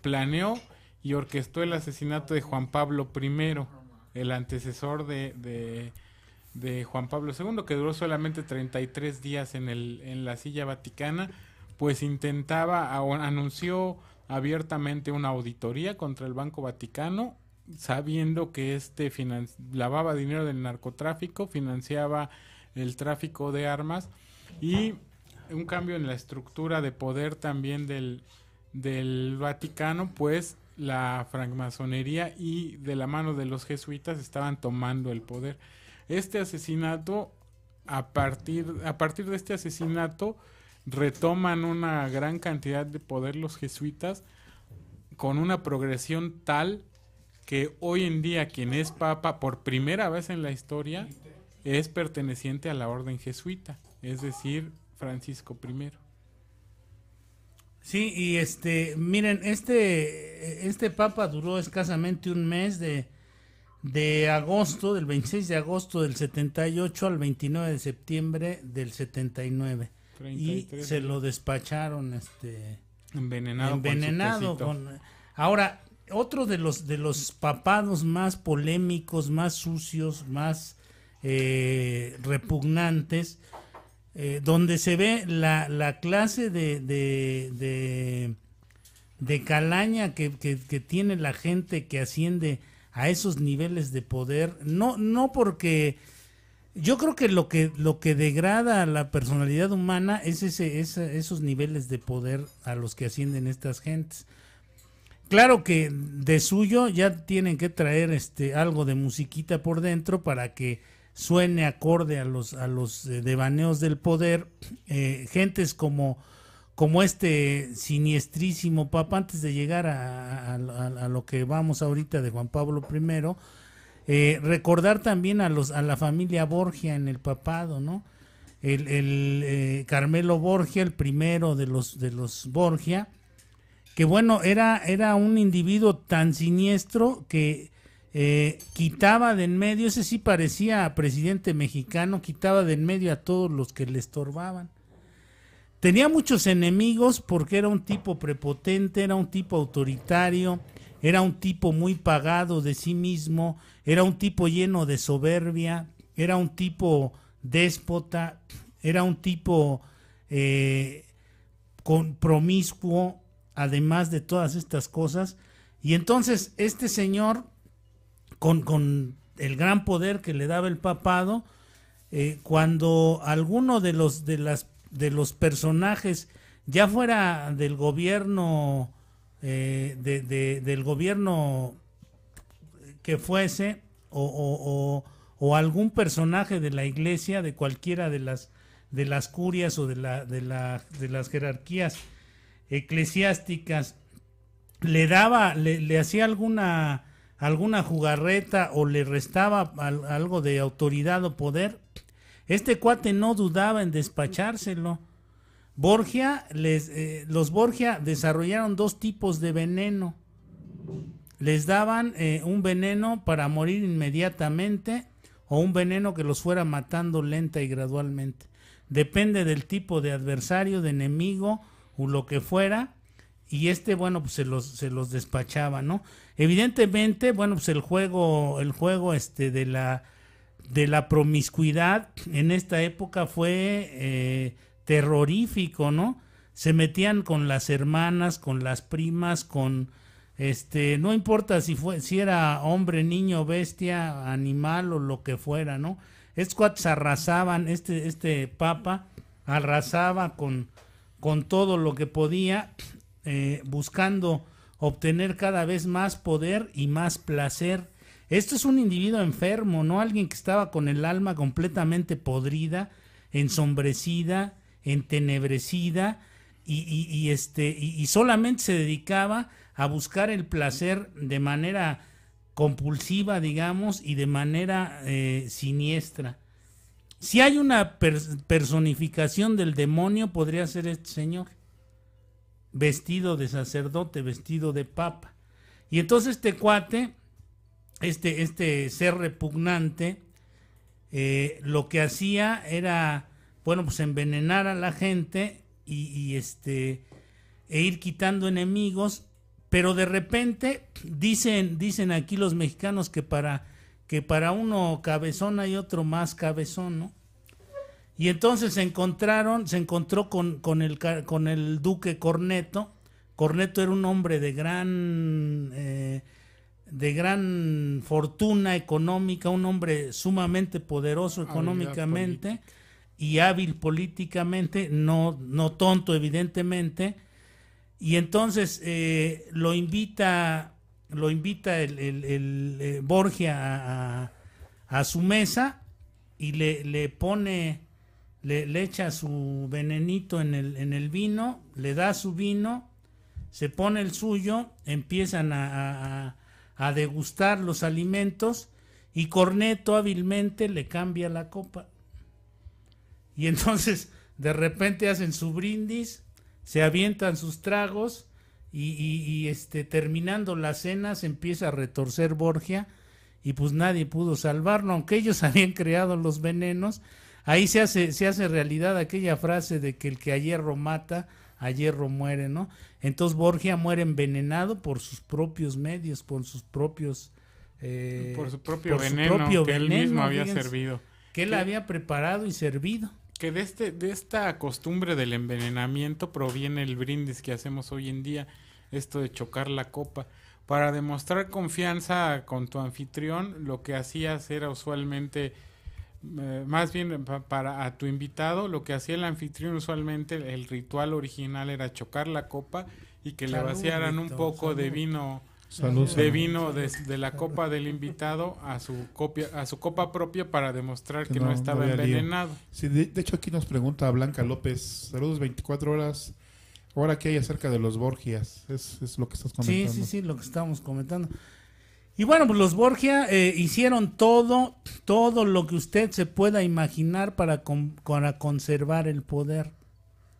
planeó y orquestó el asesinato de Juan Pablo I, el antecesor de de Juan Pablo II, que duró solamente 33 días en, el, en la silla vaticana, pues intentaba, anunció abiertamente una auditoría contra el Banco Vaticano, sabiendo que este lavaba dinero del narcotráfico, financiaba el tráfico de armas y un cambio en la estructura de poder también del, del Vaticano, pues la francmasonería y de la mano de los jesuitas estaban tomando el poder. Este asesinato, a partir, a partir de este asesinato, retoman una gran cantidad de poder los jesuitas con una progresión tal que hoy en día quien es papa por primera vez en la historia es perteneciente a la orden jesuita, es decir, Francisco I. Sí, y este, miren, este, este papa duró escasamente un mes de, de agosto, del 26 de agosto del 78 al 29 de septiembre del 79. Y se lo despacharon este envenenado. Envenenado ahora otro de los de los papados más polémicos, más sucios, más eh, repugnantes, eh, donde se ve la, la clase de, de, de, calaña que, que, tiene la gente que asciende a esos niveles de poder, no, no porque yo creo que lo que lo que degrada a la personalidad humana es ese, esos niveles de poder a los que ascienden estas gentes. Claro que de suyo ya tienen que traer este algo de musiquita por dentro para que suene acorde a los a los eh, devaneos del poder. Eh, gentes como como este siniestrísimo papa, antes de llegar a, lo que vamos ahorita de Juan Pablo I, eh, recordar también a, los, a la familia Borgia en el papado, ¿no? El, eh, Carmelo Borgia, el primero de los, de los Borgia, que bueno, era, era un individuo tan siniestro que eh, quitaba de en medio, ese sí parecía presidente mexicano, quitaba de en medio a todos los que le estorbaban Tenía muchos enemigos porque era un tipo prepotente, era un tipo autoritario, era un tipo muy pagado de sí mismo, era un tipo lleno de soberbia, era un tipo déspota, era un tipo eh, promiscuo, además de todas estas cosas. Y entonces este señor, con, con el gran poder que le daba el papado, eh, cuando alguno de los de las de los personajes, ya fuera del gobierno, eh, de, del gobierno que fuese, o, o, algún personaje de la iglesia, de cualquiera de las, de las curias o de, la, de, la, de las jerarquías eclesiásticas, le daba, le, le hacía alguna, alguna jugarreta o le restaba algo de autoridad o poder, este cuate no dudaba en despachárselo. Borgia, les, eh, los Borgia desarrollaron dos tipos de veneno. Les daban eh, un veneno para morir inmediatamente o un veneno que los fuera matando lenta y gradualmente. Depende del tipo de adversario, de enemigo o lo que fuera. Y este, bueno, pues se los, se los despachaba, ¿no? Evidentemente, bueno, pues el juego, el juego este de la de la promiscuidad en esta época fue eh, terrorífico, ¿no? Se metían con las hermanas, con las primas, con este, no importa si fue, si era hombre, niño, bestia, animal o lo que fuera, ¿no? Estos cuates arrasaban, este, este papa arrasaba con, con todo lo que podía, eh, buscando obtener cada vez más poder y más placer esto es un individuo enfermo, no alguien que estaba con el alma completamente podrida, ensombrecida, entenebrecida y, este, y, solamente se dedicaba a buscar el placer de manera compulsiva, digamos, y de manera eh, siniestra. Si hay una personificación del demonio, podría ser este señor, vestido de sacerdote, vestido de papa. Y entonces este cuate, este, este ser repugnante, eh, lo que hacía era, bueno, pues envenenar a la gente y, este, e ir quitando enemigos, pero de repente dicen, dicen aquí los mexicanos que para, que para uno cabezón hay otro más cabezón, ¿no? Y entonces se encontraron, se encontró con, con, el, con el duque Corneto. Corneto era un hombre de gran, eh, de gran fortuna económica, un hombre sumamente poderoso económicamente y hábil políticamente, no, no tonto evidentemente. Y entonces eh, lo invita, lo invita el, el, eh, Borgia a, a, su mesa y le, le pone le, echa su venenito en el, en el vino, le da su vino, se pone el suyo, empiezan a, a, degustar los alimentos y Corneto hábilmente le cambia la copa. Y entonces de repente hacen su brindis, se avientan sus tragos y, y, este, terminando la cena se empieza a retorcer Borgia y pues nadie pudo salvarlo, aunque ellos (laughs) habían creado los venenos ahí se hace, se hace realidad aquella frase de que el que a hierro mata, a hierro muere, ¿no? Entonces Borgia muere envenenado por sus propios medios, por sus propios... Eh, por su propio veneno que él mismo había servido. Que él había preparado y servido. Que de, este, de esta costumbre del envenenamiento proviene el brindis que hacemos hoy en día, esto de chocar la copa. Para demostrar confianza con tu anfitrión, lo que hacías era usualmente eh, más bien para a tu invitado, lo que hacía el anfitrión usualmente, el ritual original era chocar la copa y que le vaciaran un poco de vino de vino de, la copa del invitado a su copia a su copa propia para demostrar que, no, estaba envenenado. de, hecho aquí nos pregunta Blanca López, saludos 24 horas. Ahora que hay acerca de los Borgias, es, es lo que estás comentando. Sí, sí, sí, lo que estamos comentando. Y bueno, pues los Borgia eh, hicieron todo, todo lo que usted se pueda imaginar para, para conservar el poder.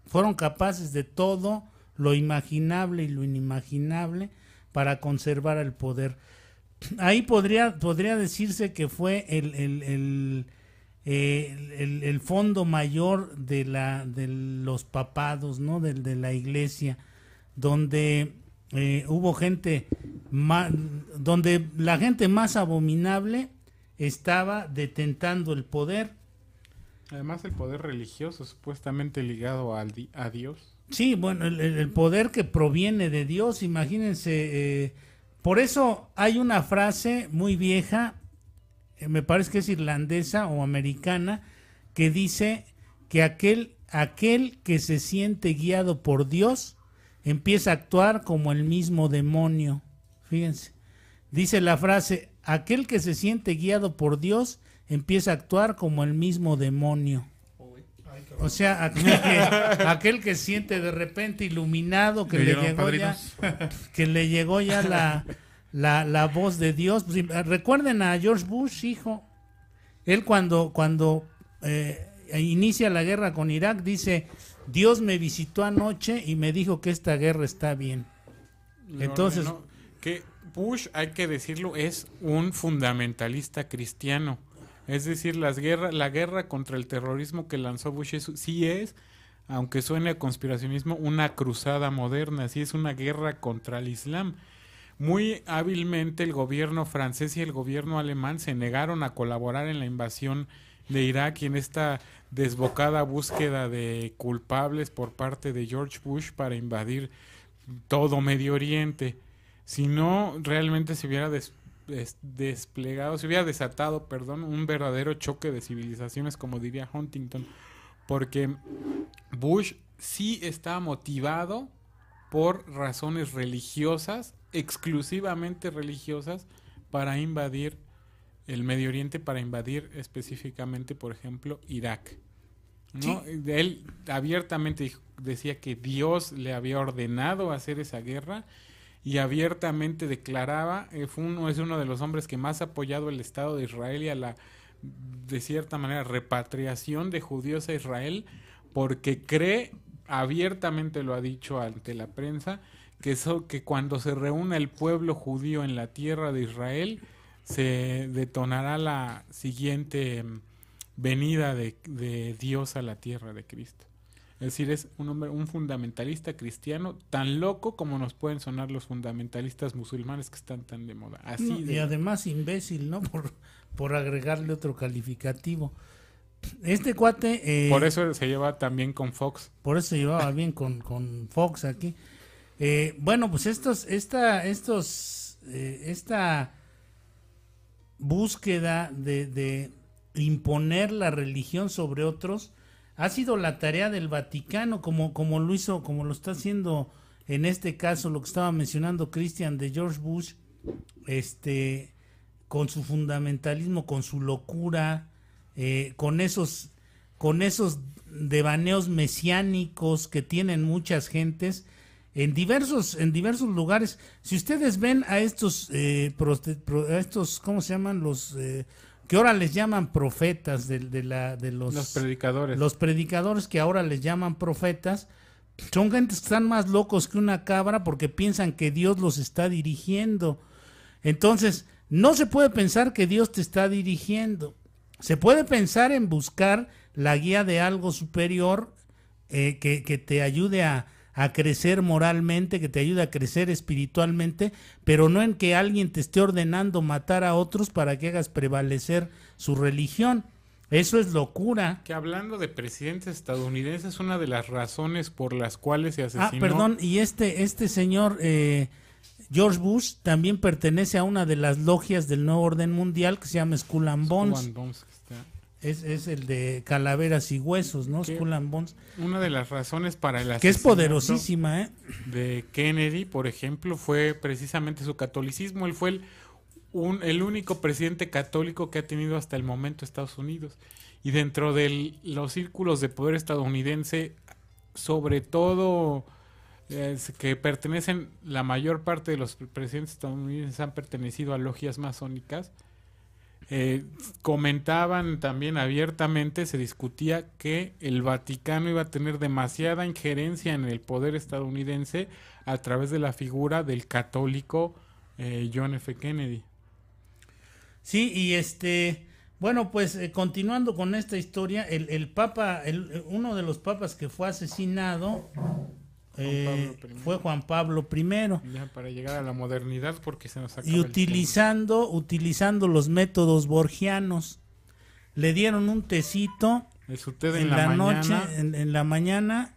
Fueron capaces de todo lo imaginable y lo inimaginable para conservar el poder. Ahí podría, podría decirse que fue el, el, el, el fondo mayor de, la, de los papados, ¿no? De, de la iglesia, donde eh, hubo gente donde la gente más abominable estaba detentando el poder. Además el poder religioso supuestamente ligado al a Dios. Sí, bueno, el, poder que proviene de Dios, imagínense. Eh, por eso hay una frase muy vieja, eh, me parece que es irlandesa o americana, que dice que aquel, aquel que se siente guiado por Dios empieza a actuar como el mismo demonio. Fíjense, dice la frase, aquel que se siente guiado por Dios empieza a actuar como el mismo demonio. O sea, aquel que, (laughs) siente de repente iluminado que le, llegó ya, (laughs) que le llegó ya la, la, voz de Dios. Pues, recuerden a George Bush, hijo. Él cuando, cuando eh, inicia la guerra con Irak dice, Dios me visitó anoche y me dijo que esta guerra está bien. Entonces... que Bush, hay que decirlo, es un fundamentalista cristiano. Es decir, las guerras, la guerra contra el terrorismo que lanzó Bush sí es, aunque suene a conspiracionismo, una cruzada moderna, sí es una guerra contra el Islam. Muy hábilmente el gobierno francés y el gobierno alemán se negaron a colaborar en la invasión de Irak y en esta desbocada búsqueda de culpables por parte de George Bush para invadir todo Medio Oriente. Si no, realmente se hubiera desplegado, se hubiera desatado, perdón, un verdadero choque de civilizaciones, como diría Huntington, porque Bush sí está motivado por razones religiosas, exclusivamente religiosas, para invadir el Medio Oriente para invadir específicamente, por ejemplo, Irak. ¿no? Él abiertamente decía que Dios le había ordenado hacer esa guerra y abiertamente declaraba, eh, fue uno, es uno de los hombres que más ha apoyado el Estado de Israel y a la de cierta manera, repatriación de judíos a Israel, porque cree, abiertamente lo ha dicho ante la prensa, que, eso, que cuando se reúna el pueblo judío en la tierra de Israel, se detonará la siguiente mm, venida de, de Dios a la tierra de Cristo. Es decir, es un hombre, un fundamentalista cristiano tan loco como nos pueden sonar los fundamentalistas musulmanes que están tan de moda. Así Y además imbécil, ¿no? (laughs) Por, por agregarle otro calificativo. Este cuate... Eh, por eso se lleva también con Fox. Por eso se llevaba bien con, con Fox aquí. Eh, bueno, pues estos, esta, estos, eh, esta búsqueda de, de imponer la religión sobre otros ha sido la tarea del Vaticano, como, como lo hizo, como lo está haciendo en este caso, lo que estaba mencionando Christian de George Bush, este, con su fundamentalismo, con su locura, eh, con esos, con esos devaneos mesiánicos que tienen muchas gentes en diversos, en diversos lugares. Si ustedes ven a estos, eh, a estos, ¿cómo se llaman los? Eh, que ahora les llaman profetas de, la, de los, los, predicadores. Los predicadores que ahora les llaman profetas son gentes que están más locos que una cabra porque piensan que Dios los está dirigiendo. Entonces, no se puede pensar que Dios te está dirigiendo. Se puede pensar en buscar la guía de algo superior eh, que, que te ayude a, a crecer moralmente, que te ayude a crecer espiritualmente, pero no en que alguien te esté ordenando matar a otros para que hagas prevalecer su religión. Eso es locura. Que hablando de presidentes estadounidenses, una de las razones por las cuales se asesinó. Ah, perdón, y este, este señor eh, George Bush también pertenece a una de las logias del nuevo orden mundial que se llama Skull and Bones. Es, es, el de calaveras y huesos, ¿no? Skull and Bones. Una de las razones para el Que es poderosísima, ¿eh? De Kennedy, por ejemplo, fue precisamente su catolicismo. Él fue el, un, el único presidente católico que ha tenido hasta el momento Estados Unidos. Y dentro de los círculos de poder estadounidense, sobre todo que pertenecen, la mayor parte de los presidentes estadounidenses han pertenecido a logias masónicas eh, comentaban también abiertamente, se discutía que el Vaticano iba a tener demasiada injerencia en el poder estadounidense a través de la figura del católico eh, John F. Kennedy. Sí, y este, bueno, pues eh, continuando con esta historia, el, el Papa, el, uno de los papas que fue asesinado eh, fue Juan Pablo I. para llegar a la modernidad porque se nos Y utilizando, utilizando los métodos borgianos. Le dieron un tecito en, la, noche, en, la mañana.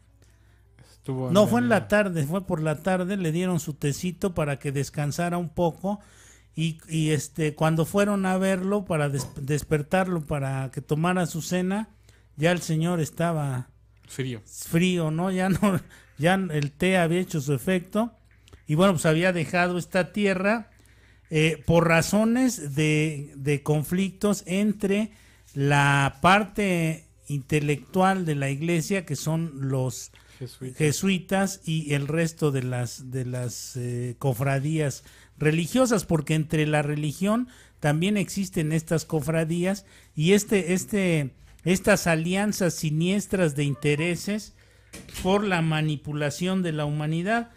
no, fue en la tarde, fue por la tarde, le dieron su tecito para que descansara un poco. Y, y este cuando fueron a verlo para despertarlo para que tomara su cena, ya el señor estaba frío. Frío, ¿no? Ya no ya el té había hecho su efecto y bueno, pues había dejado esta tierra eh, por razones de, conflictos entre la parte intelectual de la iglesia, que son los jesuitas, y el resto de las, de las eh, cofradías religiosas, porque entre la religión también existen estas cofradías y este, este, estas alianzas siniestras de intereses por la manipulación de la humanidad.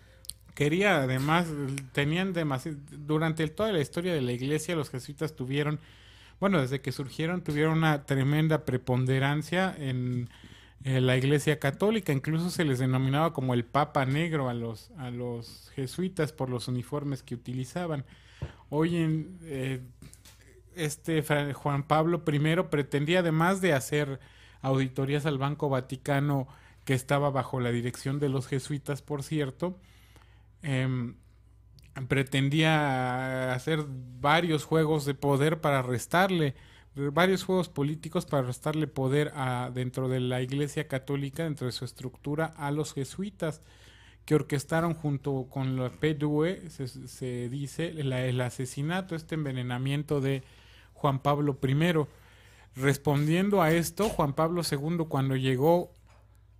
Quería además, tenían demasiado, durante toda la historia de la iglesia los jesuitas tuvieron, bueno, desde que surgieron tuvieron una tremenda preponderancia en, la iglesia católica, incluso se les denominaba como el Papa Negro a los, a los jesuitas por los uniformes que utilizaban. Hoy en, eh, este Juan Pablo I pretendía además de hacer auditorías al Banco Vaticano, que estaba bajo la dirección de los jesuitas, por cierto, em, pretendía hacer varios juegos de poder para restarle, varios juegos políticos para restarle poder a, dentro de la Iglesia Católica, dentro de su estructura, a los jesuitas que orquestaron junto con la PDUE, se, dice, el asesinato, este envenenamiento de Juan Pablo I. Respondiendo a esto, Juan Pablo II, cuando llegó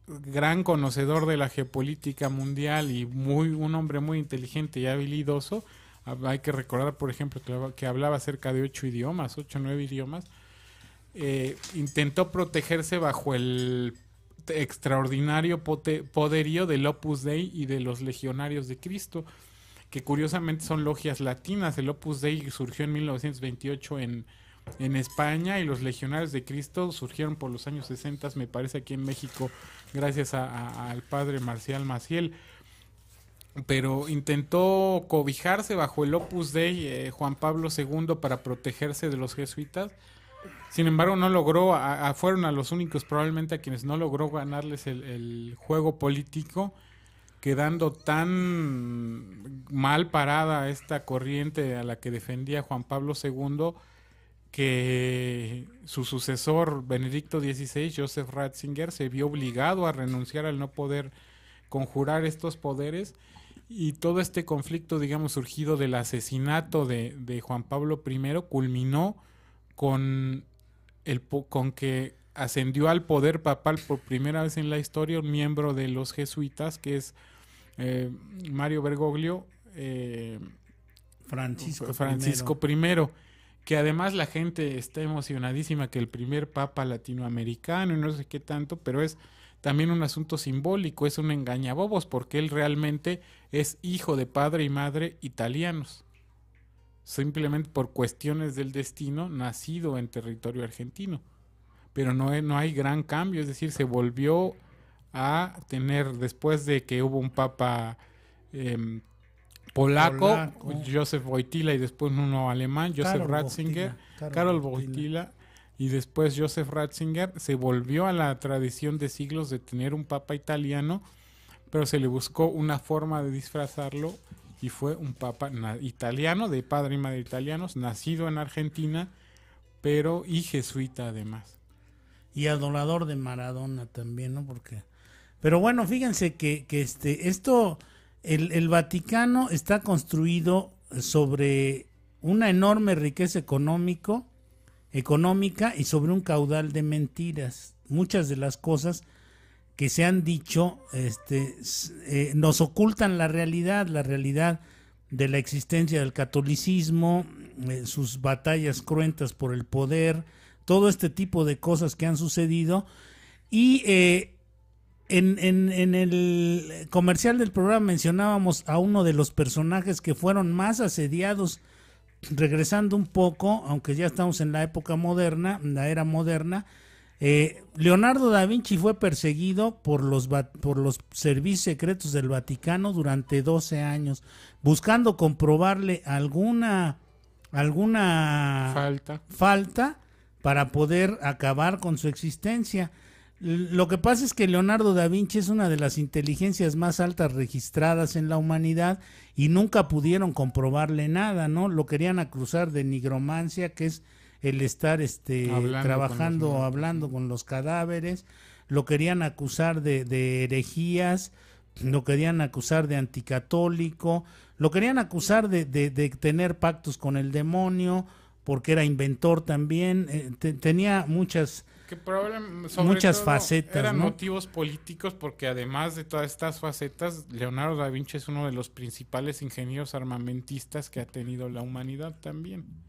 gran conocedor de la geopolítica mundial y muy un hombre muy inteligente y habilidoso. Hay que recordar, por ejemplo, que, hablaba cerca de ocho idiomas, ocho o nueve idiomas. eh, intentó protegerse bajo el extraordinario poderío del Opus Dei y de los legionarios de Cristo, que curiosamente son logias latinas. El Opus Dei surgió en 1928 en, en España y los legionarios de Cristo surgieron por los años 60, me parece, aquí en México, gracias al padre Marcial Maciel. Pero intentó cobijarse bajo el Opus Dei eh, Juan Pablo II para protegerse de los jesuitas sin embargo, no logró, fueron a los únicos probablemente a quienes no logró ganarles el, juego político, quedando tan mal parada esta corriente a la que defendía Juan Pablo II que su sucesor Benedicto XVI, Joseph Ratzinger, se vio obligado a renunciar al no poder conjurar estos poderes y todo este conflicto, digamos, surgido del asesinato de, de Juan Pablo I culminó con, el, con que ascendió al poder papal por primera vez en la historia un miembro de los jesuitas, que es eh, Mario Bergoglio. Eh, Francisco, Francisco I. que además la gente está emocionadísima que el primer papa latinoamericano y no sé qué tanto, pero es también un asunto simbólico, es un engañabobos, porque él realmente es hijo de padre y madre italianos simplemente por cuestiones del destino, nacido en territorio argentino. Pero no, no hay gran cambio, es decir, se volvió a tener, después de que hubo un papa em, polaco, Joseph Wojtyla, y después uno alemán, Joseph Ratzinger, Karol Wojtyla, y después Joseph Ratzinger, se volvió a la tradición de siglos de tener un papa italiano, pero se le buscó una forma de disfrazarlo y fue un papa italiano, de padre y madre italianos, nacido en Argentina, pero y jesuita además. Y adorador de Maradona también, ¿no? Porque... Pero bueno, fíjense que, que este, esto, el, Vaticano está construido sobre una enorme riqueza económico, económica y sobre un caudal de mentiras. Muchas de las cosas que se han dicho este, eh, nos ocultan la realidad, la realidad de la existencia del catolicismo, eh, sus batallas cruentas por el poder, todo este tipo de cosas que han sucedido. Y eh, en, en, el comercial del programa mencionábamos a uno de los personajes que fueron más asediados, regresando un poco, aunque ya estamos en la época moderna, la era moderna, eh, Leonardo da Vinci fue perseguido por los, por los servicios secretos del Vaticano durante 12 años, buscando comprobarle alguna, alguna falta. falta para poder acabar con su existencia. Lo que pasa es que Leonardo da Vinci es una de las inteligencias más altas registradas en la humanidad y nunca pudieron comprobarle nada, ¿no? Lo querían acusar de nigromancia, que es el estar este, trabajando, hablando con los cadáveres, lo querían acusar de, de herejías, lo querían acusar de anticatólico, lo querían acusar de, de, tener pactos con el demonio, porque era inventor también, eh, tenía muchas... muchas facetas. Eran motivos políticos porque además de todas estas facetas, Leonardo da Vinci es uno de los principales ingenieros armamentistas que ha tenido la humanidad también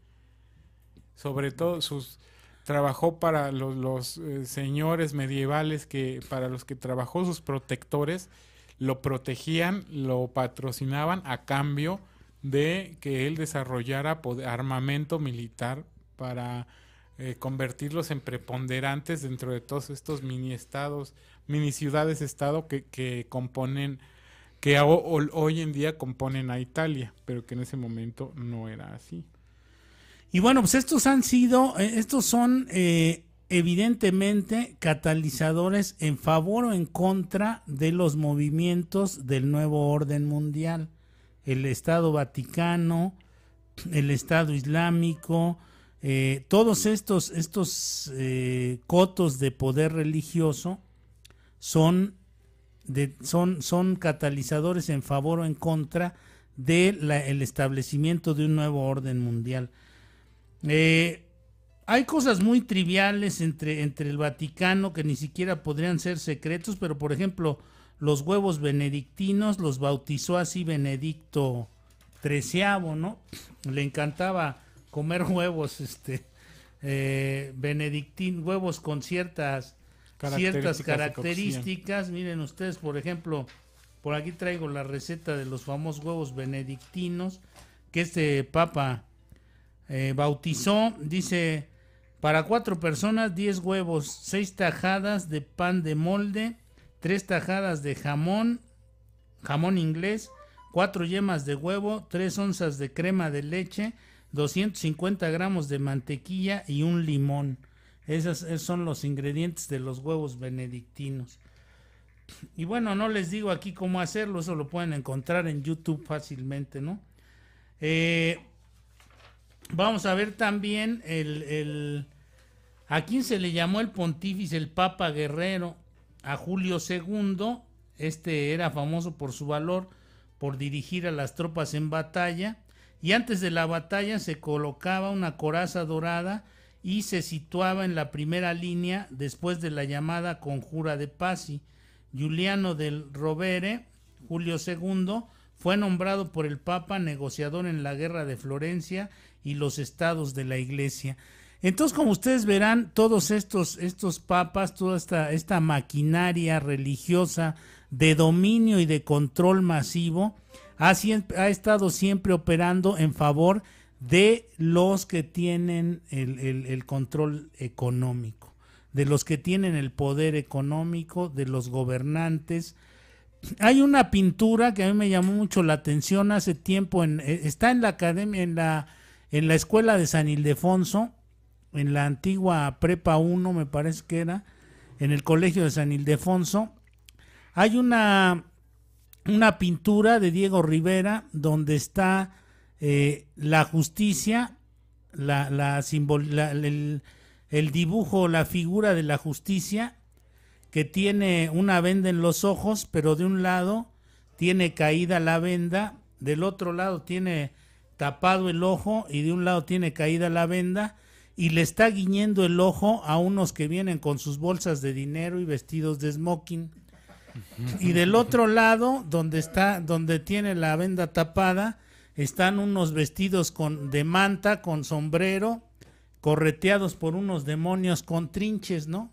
sobre todo sus trabajó para los, eh, señores medievales que para los que trabajó sus protectores lo protegían, lo patrocinaban a cambio de que él desarrollara armamento militar para eh, convertirlos en preponderantes dentro de todos estos mini estados, mini ciudades estado que, que componen que hoy en día componen a Italia, pero que en ese momento no era así. Y bueno, pues estos han sido, eh, estos son eh, evidentemente catalizadores en favor o en contra de los movimientos del nuevo orden mundial. El Estado Vaticano, el Estado Islámico, eh, todos estos, estos cotos de poder religioso son, son, son catalizadores en favor o en contra del el establecimiento de un nuevo orden mundial. Eh, hay cosas muy triviales entre, entre el Vaticano que ni siquiera podrían ser secretos, pero por ejemplo, los huevos benedictinos los bautizó así Benedicto XIII, ¿no? Le encantaba comer (laughs) huevos, este, eh, benedictín, huevos con ciertas características ciertas características. Miren ustedes, por ejemplo, por aquí traigo la receta de los famosos huevos benedictinos que este papa eh, bautizó. Dice, para cuatro personas, diez huevos, seis tajadas de pan de molde, tres tajadas de jamón, jamón inglés, cuatro yemas de huevo, tres onzas de crema de leche, 250 gramos de mantequilla y un limón. Esos, son los ingredientes de los huevos benedictinos. Y bueno, no les digo aquí cómo hacerlo, eso lo pueden encontrar en YouTube fácilmente, ¿no? Eh, vamos a ver también el, a quién se le llamó el pontífice, el Papa Guerrero, a Julio II. Este era famoso por su valor, por dirigir a las tropas en batalla. Y antes de la batalla se colocaba una coraza dorada y se situaba en la primera línea después de la llamada conjura de Pasi. Juliano del Rovere, Julio II, fue nombrado por el Papa negociador en la guerra de Florencia y los estados de la Iglesia. Entonces, como ustedes verán, todos estos, estos papas, toda esta, esta maquinaria religiosa de dominio y de control masivo, ha, ha estado siempre operando en favor de los que tienen el, control económico, de los que tienen el poder económico, de los gobernantes. Hay una pintura que a mí me llamó mucho la atención hace tiempo, en, eh, está en la academia, en la, en la escuela de San Ildefonso, en la antigua Prepa 1 me parece que era, en el colegio de San Ildefonso. Hay una, una pintura de Diego Rivera donde está eh, la justicia, la, la, el, dibujo, la figura de la justicia, que tiene una venda en los ojos, pero de un lado tiene caída la venda, del otro lado tiene tapado el ojo y de un lado tiene caída la venda y le está guiñendo el ojo a unos que vienen con sus bolsas de dinero y vestidos de smoking. Y del otro lado, donde está, donde tiene la venda tapada, están unos vestidos con, de manta, con sombrero, correteados por unos demonios con trinches, ¿no?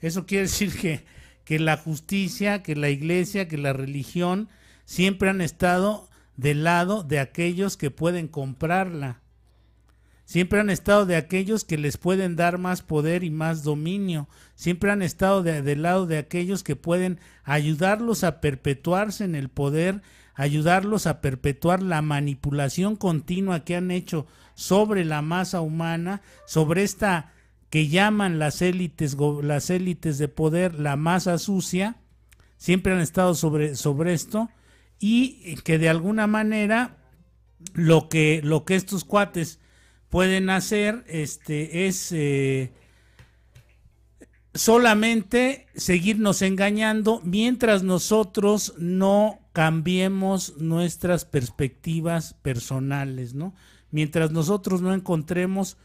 Eso quiere decir que, que la justicia, que la iglesia, que la religión siempre han estado del lado de aquellos que pueden comprarla. Siempre han estado de aquellos que les pueden dar más poder y más dominio. Siempre han estado del lado de aquellos que pueden ayudarlos a perpetuarse en el poder ayudarlos a perpetuar la manipulación continua que han hecho sobre la masa humana, sobre esta que llaman las élites, las élites de poder la masa sucia, siempre han estado sobre, sobre esto, y que de alguna manera lo que, lo que estos cuates pueden hacer este, es eh, solamente seguirnos engañando mientras nosotros no cambiemos nuestras perspectivas personales, ¿no? Mientras nosotros no encontremos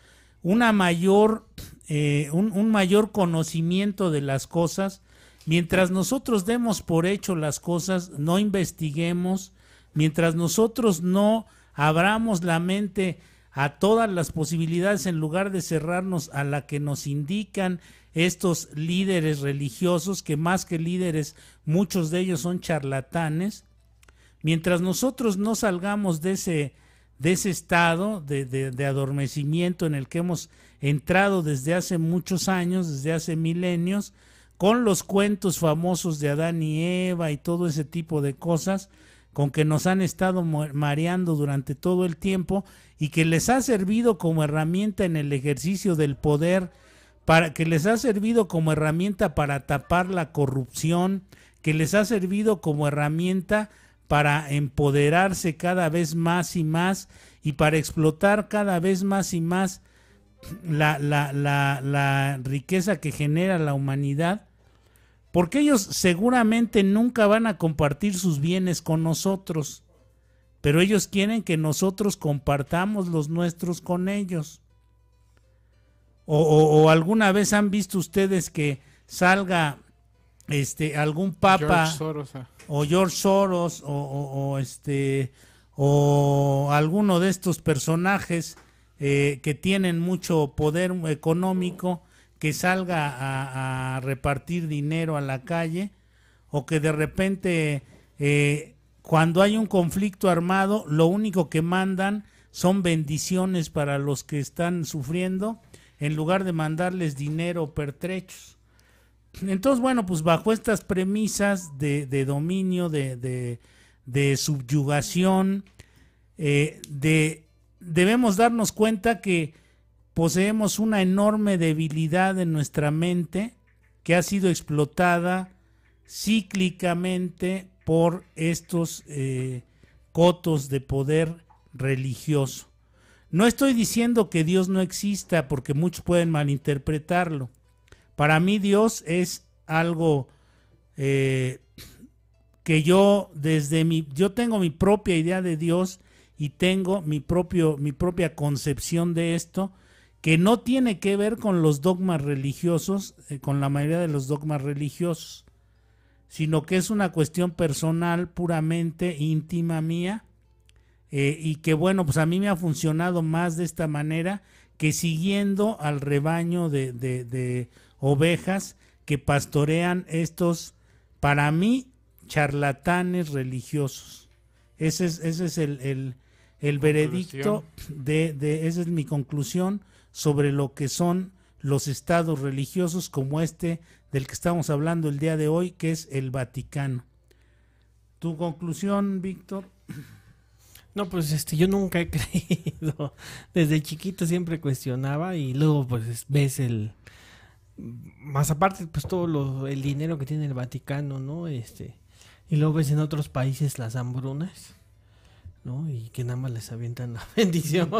una mayor, eh, un, un mayor conocimiento de las cosas, mientras nosotros demos por hecho las cosas, no investiguemos, mientras nosotros no abramos la mente a todas las posibilidades en lugar de cerrarnos a la que nos indican estos líderes religiosos, que más que líderes, muchos de ellos son charlatanes, mientras nosotros no salgamos de ese, de ese estado de, de, adormecimiento en el que hemos entrado desde hace muchos años, desde hace milenios, con los cuentos famosos de Adán y Eva y todo ese tipo de cosas, con que nos han estado mareando durante todo el tiempo y que les ha servido como herramienta en el ejercicio del poder para que les ha servido como herramienta para tapar la corrupción, que les ha servido como herramienta para empoderarse cada vez más y más y para explotar cada vez más y más la, la, la, la riqueza que genera la humanidad, porque ellos seguramente nunca van a compartir sus bienes con nosotros, pero ellos quieren que nosotros compartamos los nuestros con ellos. O, alguna vez han visto ustedes que salga este algún papa ah. o George Soros o, este o alguno de estos personajes eh, que tienen mucho poder económico que salga a, repartir dinero a la calle o que de repente eh, cuando hay un conflicto armado lo único que mandan son bendiciones para los que están sufriendo en lugar de mandarles dinero pertrechos. Entonces, bueno, pues bajo estas premisas de, dominio, de, de, subyugación, eh, de, debemos darnos cuenta que poseemos una enorme debilidad en nuestra mente que ha sido explotada cíclicamente por estos eh, cotos de poder religioso. No estoy diciendo que Dios no exista porque muchos pueden malinterpretarlo. Para mí Dios es algo eh, que yo desde mi, yo tengo mi propia idea de Dios y tengo mi propio, mi propia concepción de esto que no tiene que ver con los dogmas religiosos, eh, con la mayoría de los dogmas religiosos, sino que es una cuestión personal, puramente íntima mía, eh, y que bueno, pues a mí me ha funcionado más de esta manera que siguiendo al rebaño de, de, ovejas que pastorean estos, para mí, charlatanes religiosos. Ese es, ese es el, el, el veredicto de, de, esa es mi conclusión sobre lo que son los estados religiosos como este del que estamos hablando el día de hoy, que es el Vaticano. ¿Tu conclusión, Víctor? No, pues este, yo nunca he (laughs) creído. Desde chiquito siempre cuestionaba y luego pues ves el más aparte pues todo lo, el dinero que tiene el Vaticano, ¿no? Este y luego ves en otros países las hambrunas ¿no? Y que nada más les avientan la (laughs) bendición.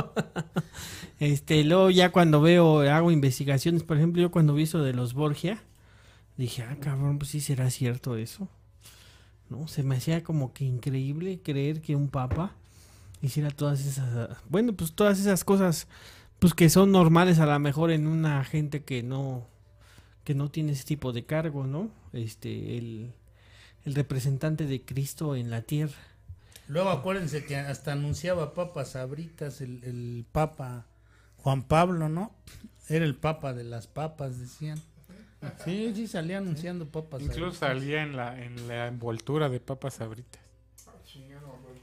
este, luego ya cuando veo, hago investigaciones, por ejemplo, yo cuando vi eso de los Borgia, dije, ah, cabrón, pues sí será cierto eso. ¿No? Se me hacía como que increíble creer que un papa hiciera todas esas, bueno, pues todas esas cosas, pues que son normales a lo mejor en una gente que no, que no tiene ese tipo de cargo, ¿no? Este, el, el representante de Cristo en la tierra. Luego acuérdense que hasta anunciaba papas sabritas el, el Papa Juan Pablo, ¿no? Era el Papa de las papas, decían. Sí, sí, salía anunciando papas Incluso salía en la, en la envoltura de papas sabritas.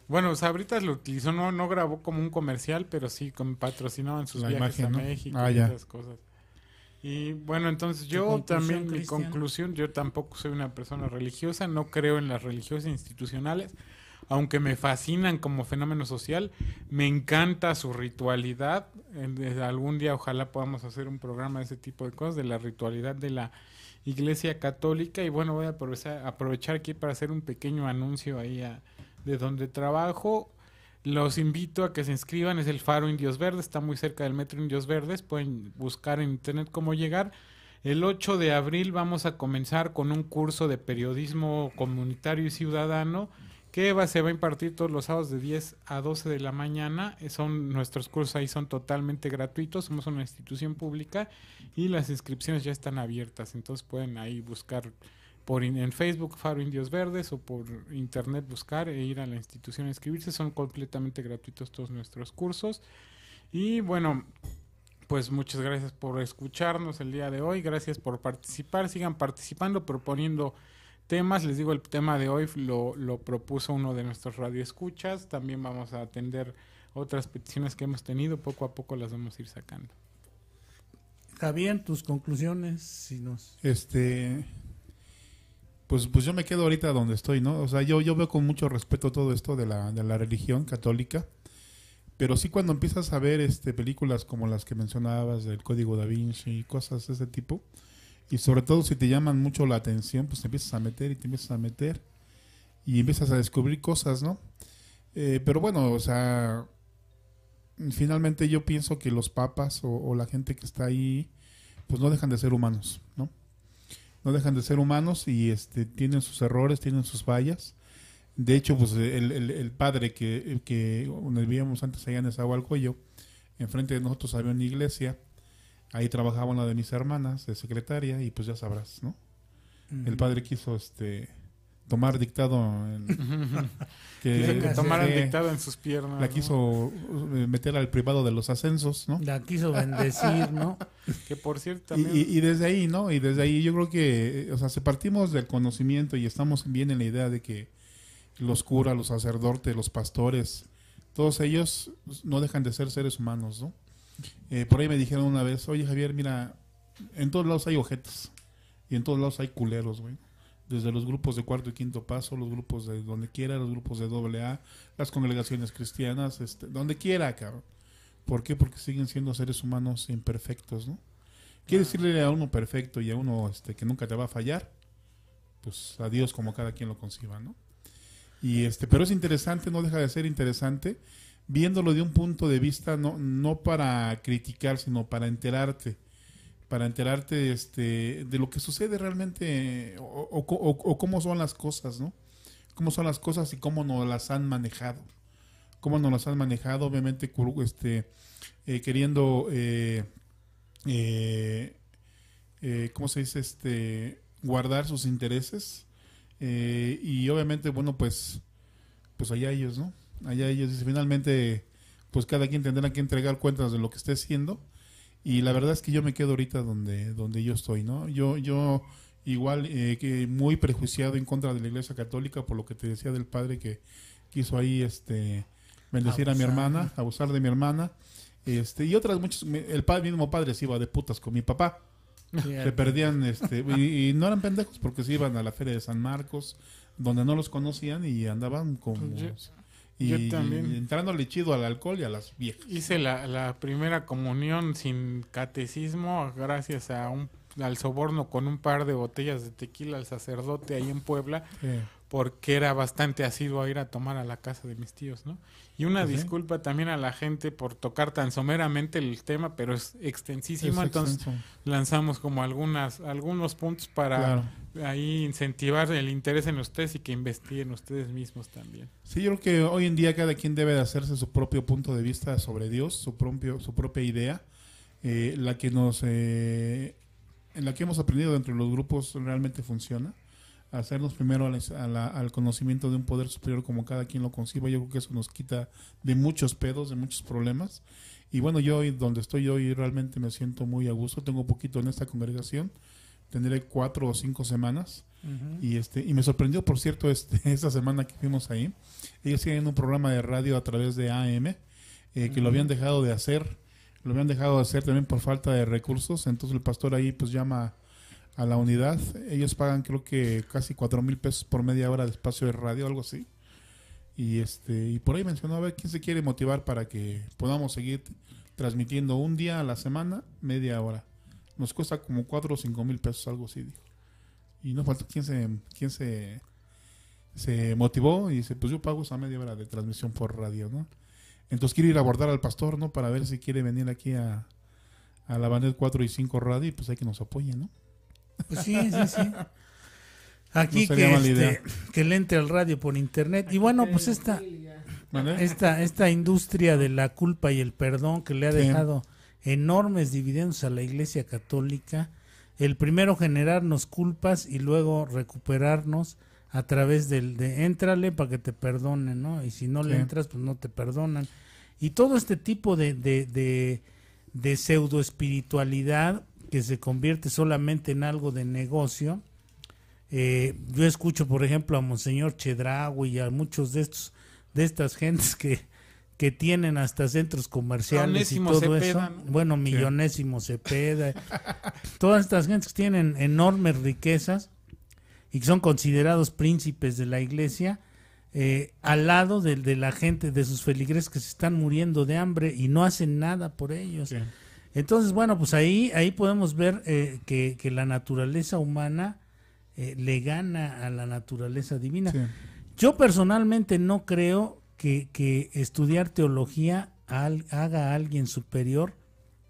Bueno, Sabritas lo utilizó, no, no grabó como un comercial, pero sí como patrocinaban sus viajes a México ah, y esas cosas. Y bueno, entonces yo también, mi conclusión, yo tampoco soy una persona religiosa, no creo en las religiosas institucionales aunque me fascinan como fenómeno social, me encanta su ritualidad. algún día ojalá podamos hacer un programa de ese tipo de cosas, de la ritualidad de la Iglesia Católica. Y bueno, voy a aprovechar, aquí para hacer un pequeño anuncio ahí de donde trabajo. Los invito a que se inscriban, es el Faro Indios Verdes, está muy cerca del Metro Indios Verdes, pueden buscar en internet cómo llegar. El 8 de abril vamos a comenzar con un curso de periodismo comunitario y ciudadano que va, se va a impartir todos los sábados de 10 a 12 de la mañana. Eh, son Nuestros cursos ahí son totalmente gratuitos, somos una institución pública y las inscripciones ya están abiertas, entonces pueden ahí buscar por en Facebook Faro Indios Verdes o por internet buscar e ir a la institución a inscribirse, son completamente gratuitos todos nuestros cursos. Y bueno, pues muchas gracias por escucharnos el día de hoy, gracias por participar, sigan participando, proponiendo temas. Les digo, el tema de hoy lo, lo propuso uno de nuestros radioescuchas. También vamos a atender otras peticiones que hemos tenido. Poco a poco las vamos a ir sacando. Javier, tus conclusiones, si nos... Este... Pues, pues yo me quedo ahorita donde estoy, ¿no? O sea, yo, yo veo con mucho respeto todo esto de la, de la religión católica, pero sí cuando empiezas a ver este, películas como las que mencionabas, del Código da Vinci y cosas de ese tipo, y sobre todo si te llaman mucho la atención, pues te empiezas a meter y te empiezas a meter y empiezas a descubrir cosas, ¿no? Eh, pero bueno, o sea, finalmente yo pienso que los papas o, la gente que está ahí, pues no dejan de ser humanos, ¿no? No dejan de ser humanos y este, tienen sus errores, tienen sus fallas. De hecho, pues el, padre que, que vivíamos antes allá en Esahualcoyo, enfrente de nosotros había una iglesia Ahí trabajaba una de mis hermanas de secretaria y pues ya sabrás, ¿no? El padre quiso este tomar dictado en, (laughs) que, que tomaran dictado en sus piernas. La quiso eh, meter al privado de los ascensos, ¿no? La quiso bendecir, ¿no? (laughs) que por cierto Y, y, desde ahí, ¿no? Y desde ahí yo creo que, o sea, se partimos del conocimiento y estamos bien en la idea de que los curas, los sacerdotes, los pastores, todos ellos no dejan de ser seres humanos, ¿no? Eh, por ahí me dijeron una vez, oye Javier, mira, en todos lados hay ojetes y en todos lados hay culeros, güey desde los grupos de cuarto y quinto paso, los grupos de donde quiera, los grupos de doble A, las congregaciones cristianas, este, donde quiera, cabrón. ¿Por qué? Porque siguen siendo seres humanos imperfectos, ¿no? Quiere decirle a uno perfecto y a uno este, que nunca te va a fallar, pues a Dios como cada quien lo conciba, ¿no? Y este, pero es interesante, no deja de ser interesante, viéndolo de un punto de vista no, no para criticar, sino para enterarte para enterarte este, de lo que sucede realmente o, cómo son las cosas, ¿no? Cómo son las cosas y cómo nos las han manejado. Cómo nos las han manejado, obviamente, este, eh, queriendo, eh, eh, ¿cómo se dice? Este, guardar sus intereses. y obviamente, bueno, pues, pues allá ellos, ¿no? Allá ellos, dice, finalmente, pues cada quien tendrá que entregar cuentas de lo que esté haciendo y la verdad es que yo me quedo ahorita donde, donde yo estoy, ¿no? Yo, yo igual eh, que muy prejuiciado en contra de la Iglesia Católica por lo que te decía del padre que quiso ahí este bendecir a mi hermana, abusar de mi hermana, este y otras muchas el padre, mismo padre se iba de putas con mi papá. Se perdían este y, no eran pendejos porque se iban a la feria de San Marcos donde no los conocían y andaban como y, Yo también. entrándole chido al alcohol y a las viejas. Hice la, la primera comunión sin catecismo gracias a un al soborno con un par de botellas de tequila al sacerdote ahí en Puebla, porque era bastante asiduo a ir a tomar a la casa de mis tíos, ¿no? Y una disculpa también a la gente por tocar tan someramente el tema, pero es extensísimo, entonces lanzamos como algunas algunos puntos para ahí incentivar el interés en ustedes y que investiguen ustedes mismos también. Sí, yo creo que hoy en día cada quien debe de hacerse su propio punto de vista sobre Dios, su propio su propia idea, eh, la que nos eh, en la que hemos aprendido dentro de los grupos realmente funciona hacernos primero al conocimiento de un poder superior como cada quien lo conciba, yo creo que eso nos quita de muchos pedos, de muchos problemas. Y bueno, yo hoy, donde estoy hoy realmente me siento muy a gusto, tengo poquito en esta congregación, tendré cuatro o cinco semanas. Y este y me sorprendió, por cierto, este, (laughs) esta semana que fuimos ahí. Ellos tienen un programa de radio a través de AM, eh, que lo habían dejado de hacer, lo habían dejado de hacer también por falta de recursos. Entonces el pastor ahí pues llama a la unidad. Ellos pagan creo que casi cuatro mil pesos por media hora de espacio de radio, algo así. Y este y por ahí mencionó a ver quién se quiere motivar para que podamos seguir transmitiendo un día a la semana, media hora. Nos cuesta como cuatro o cinco mil pesos, algo así, dijo. Y no falta quién se, quién se, se motivó y dice, pues yo pago esa media hora de transmisión por radio, ¿no? Entonces quiero ir a abordar al pastor, ¿no? Para ver si quiere venir aquí a, a la Banet 4 y 5 radio y pues hay que nos apoyen, ¿no? Pues sí, sí, sí. (laughs) Aquí que, este, que le entre al radio por internet. Y bueno, pues esta, esta, esta industria de la culpa y el perdón que le ha dejado enormes dividendos a la Iglesia Católica. El primero generarnos culpas y luego recuperarnos a través del de éntrale para que te perdonen, ¿no? Y si no le entras, pues no te perdonan. Y todo este tipo de, de, de, de pseudo espiritualidad que se convierte solamente en algo de negocio. Eh, yo escucho, por ejemplo, a Monseñor Chedrago y a muchos de estos de estas (laughs) gentes que, que tienen hasta centros comerciales y todo eso. Bueno, Millonésimo Cepeda. (laughs) todas estas gentes que tienen enormes riquezas y que son considerados príncipes de la iglesia, eh, al lado de, de, la gente, de sus feligreses que se están muriendo de hambre y no hacen nada por ellos. Entonces, bueno, pues ahí, ahí podemos ver eh, que, la naturaleza humana eh, le gana a la naturaleza divina. Yo personalmente no creo que, que estudiar teología haga a alguien superior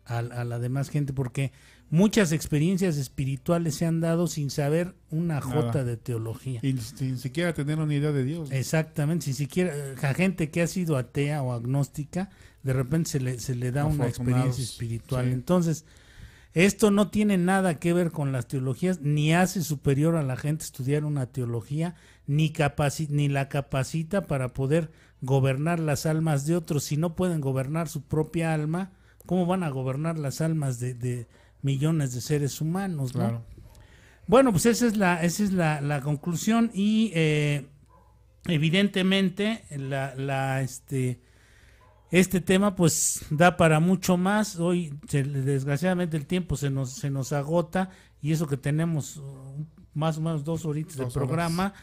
a, a, la demás gente, porque muchas experiencias espirituales se han dado sin saber una jota de teología. Y sin siquiera tener una idea de Dios. Exactamente, sin siquiera, a gente que ha sido atea o agnóstica, de repente se le, se le da una experiencia espiritual. Entonces, Esto no tiene nada que ver con las teologías, ni hace superior a la gente estudiar una teología, ni, ni la capacita para poder gobernar las almas de otros. Si no pueden gobernar su propia alma, ¿cómo van a gobernar las almas de, millones de seres humanos? Bueno, pues esa es la, esa es la, conclusión y eh, evidentemente la, la, este, este tema pues da para mucho más. Hoy desgraciadamente el tiempo se nos, se nos agota y eso que tenemos uh, más o menos dos horitas de programa.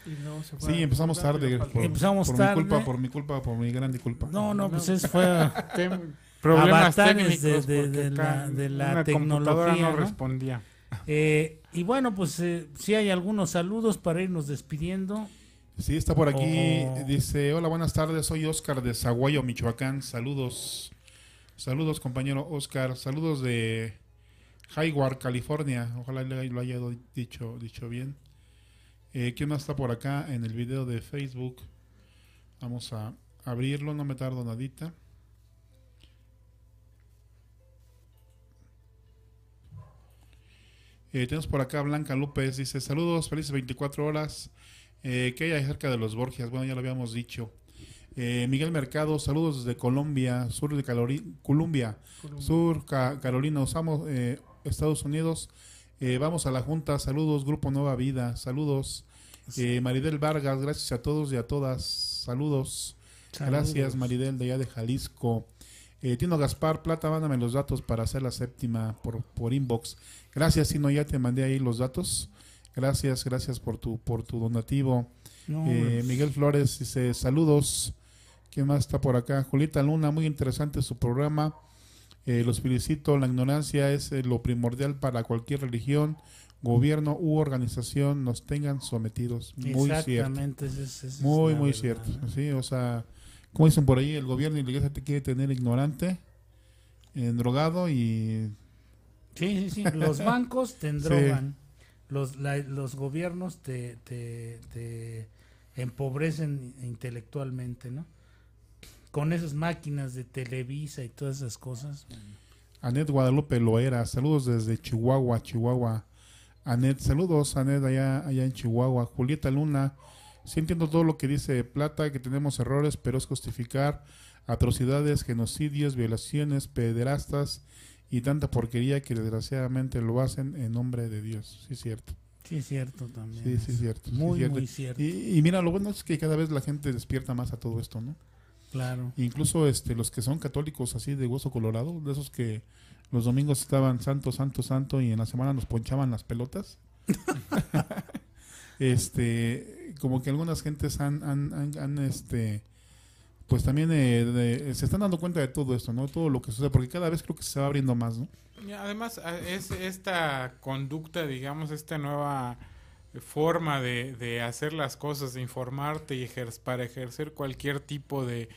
sí, empezamos tarde. Por, empezamos por tarde. Mi culpa, por mi culpa, por mi grande culpa. No, no, pues eso fue (laughs) (laughs) problemas técnicos de, de, la, de la tecnología. No, respondía. Eh, y bueno, pues eh, si hay algunos saludos para irnos despidiendo. Sí, está por aquí. Dice, hola, buenas tardes. Soy Oscar de Zaguayo, Michoacán. Saludos. Saludos, compañero Oscar. Saludos de Hayward, California. Ojalá lo haya dicho, dicho bien. Eh, ¿Quién más está por acá en el video de Facebook? Vamos a abrirlo, no me tardo nadita. Eh, tenemos por acá Blanca López, dice saludos, felices 24 horas. Eh, ¿Qué hay acerca de los Borgias? Bueno, ya lo habíamos dicho. Eh, Miguel Mercado, saludos desde Colombia, sur de Colombia, sur Carolina, usamos eh, Estados Unidos. Eh, vamos a la Junta, saludos, Grupo Nueva Vida, saludos. Maridel Vargas, gracias a todos y a todas, saludos. Gracias Maridel de allá de Jalisco. Tino Gaspar, Plata, mándame los datos para hacer la séptima por, por inbox. Gracias, Tino, ya te mandé ahí los datos. Gracias, gracias por tu, por tu donativo. Eh, Miguel Flores dice saludos. ¿Quién más está por acá? Julita Luna, muy interesante su programa. Eh, los felicito. La ignorancia es eh, lo primordial para cualquier religión, gobierno u organización nos tengan sometidos. Muy cierto. muy, muy cierto. Sí, o sea, como dicen por ahí, el gobierno y la iglesia te quiere tener ignorante, drogado y... Sí, sí, sí. (laughs) Los bancos te drogan los, los gobiernos te, te, empobrecen intelectualmente, ¿no? Con esas máquinas de Televisa y todas esas cosas. Anet Guadalupe Loera, saludos desde Chihuahua, Chihuahua. Anet, saludos Anet allá, allá en Chihuahua. Julieta Luna, sí entiendo todo lo que dice Plata, que tenemos errores, pero es justificar atrocidades, genocidios, violaciones, pederastas y tanta porquería que desgraciadamente lo hacen en nombre de Dios. Sí, es cierto. Sí, es cierto también. Sí, sí, es cierto. Muy, muy cierto. Y, mira, lo bueno es que cada vez la gente despierta más a todo esto, ¿no? Claro. Incluso este, los que son católicos así de hueso colorado, de esos que los domingos estaban santo, santo, santo y en la semana nos ponchaban las pelotas. (laughs) este, como que algunas gentes han, han, han, han este, pues también eh, se están dando cuenta de todo esto, ¿no? Todo lo que sucede, porque cada vez creo que se va abriendo más, ¿no? Además, es esta conducta, digamos, esta nueva forma de, de hacer las cosas, de informarte y para ejercer cualquier tipo de,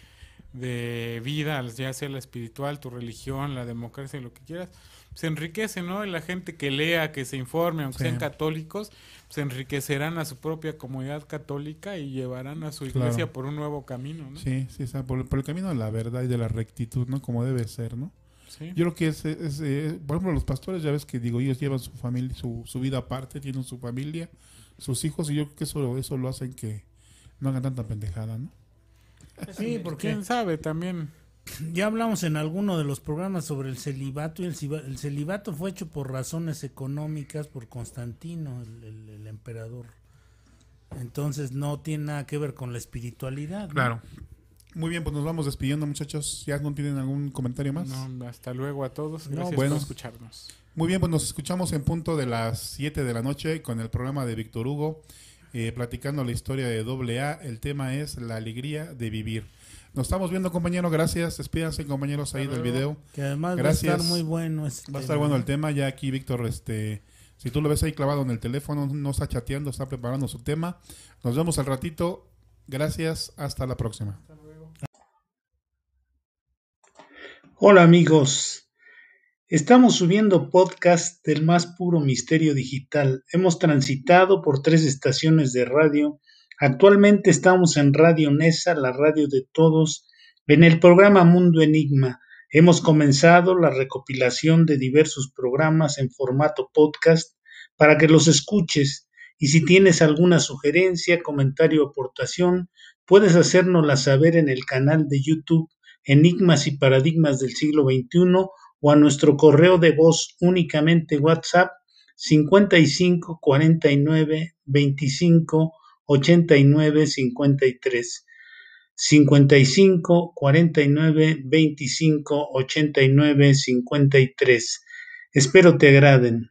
de vida, ya sea la espiritual, tu religión, la democracia, lo que quieras, se enriquece, ¿no? La gente que lea, que se informe, aunque sean católicos, se enriquecerán a su propia comunidad católica y llevarán a su iglesia por un nuevo camino, ¿no? Sí, sí, por, el camino de la verdad y de la rectitud, ¿no? Como debe ser, ¿no? Yo creo que es, eh, por ejemplo, los pastores, ya ves que digo, ellos llevan su familia, su, su vida aparte, tienen su familia, sus hijos, y yo creo que eso, eso lo hacen que no hagan tanta pendejada, ¿no? Sí, (laughs) porque quién sabe también ya hablamos en alguno de los programas sobre el celibato y el, celibato fue hecho por razones económicas por Constantino, el, emperador. Entonces no tiene nada que ver con la espiritualidad. Claro. Muy bien, pues nos vamos despidiendo, muchachos. ¿Ya no tienen algún comentario más? No, hasta luego a todos. Gracias por escucharnos. Muy bien, pues nos escuchamos en punto de las 7 de la noche con el programa de Víctor Hugo, eh, platicando la historia de AA. El tema es la alegría de vivir. Nos estamos viendo, compañero. Gracias. Despídanse, compañeros, ahí del video. Que además Gracias. va a estar muy bueno. Este va a estar bueno el tema. Ya aquí, Víctor, este, si tú lo ves ahí clavado en el teléfono, no está chateando, está preparando su tema. Nos vemos al ratito. Gracias. Hasta la próxima. Hola, amigos. Estamos subiendo podcast del más puro misterio digital. Hemos transitado por tres estaciones de radio Actualmente estamos en Radio Nesa, la radio de todos, en el programa Mundo Enigma. Hemos comenzado la recopilación de diversos programas en formato podcast para que los escuches y si tienes alguna sugerencia, comentario o aportación, puedes hacérnosla saber en el canal de YouTube Enigmas y Paradigmas del siglo XXI o a nuestro correo de voz únicamente WhatsApp 55 49 25 89 53. 55 49 25 89 53. Espero te agraden.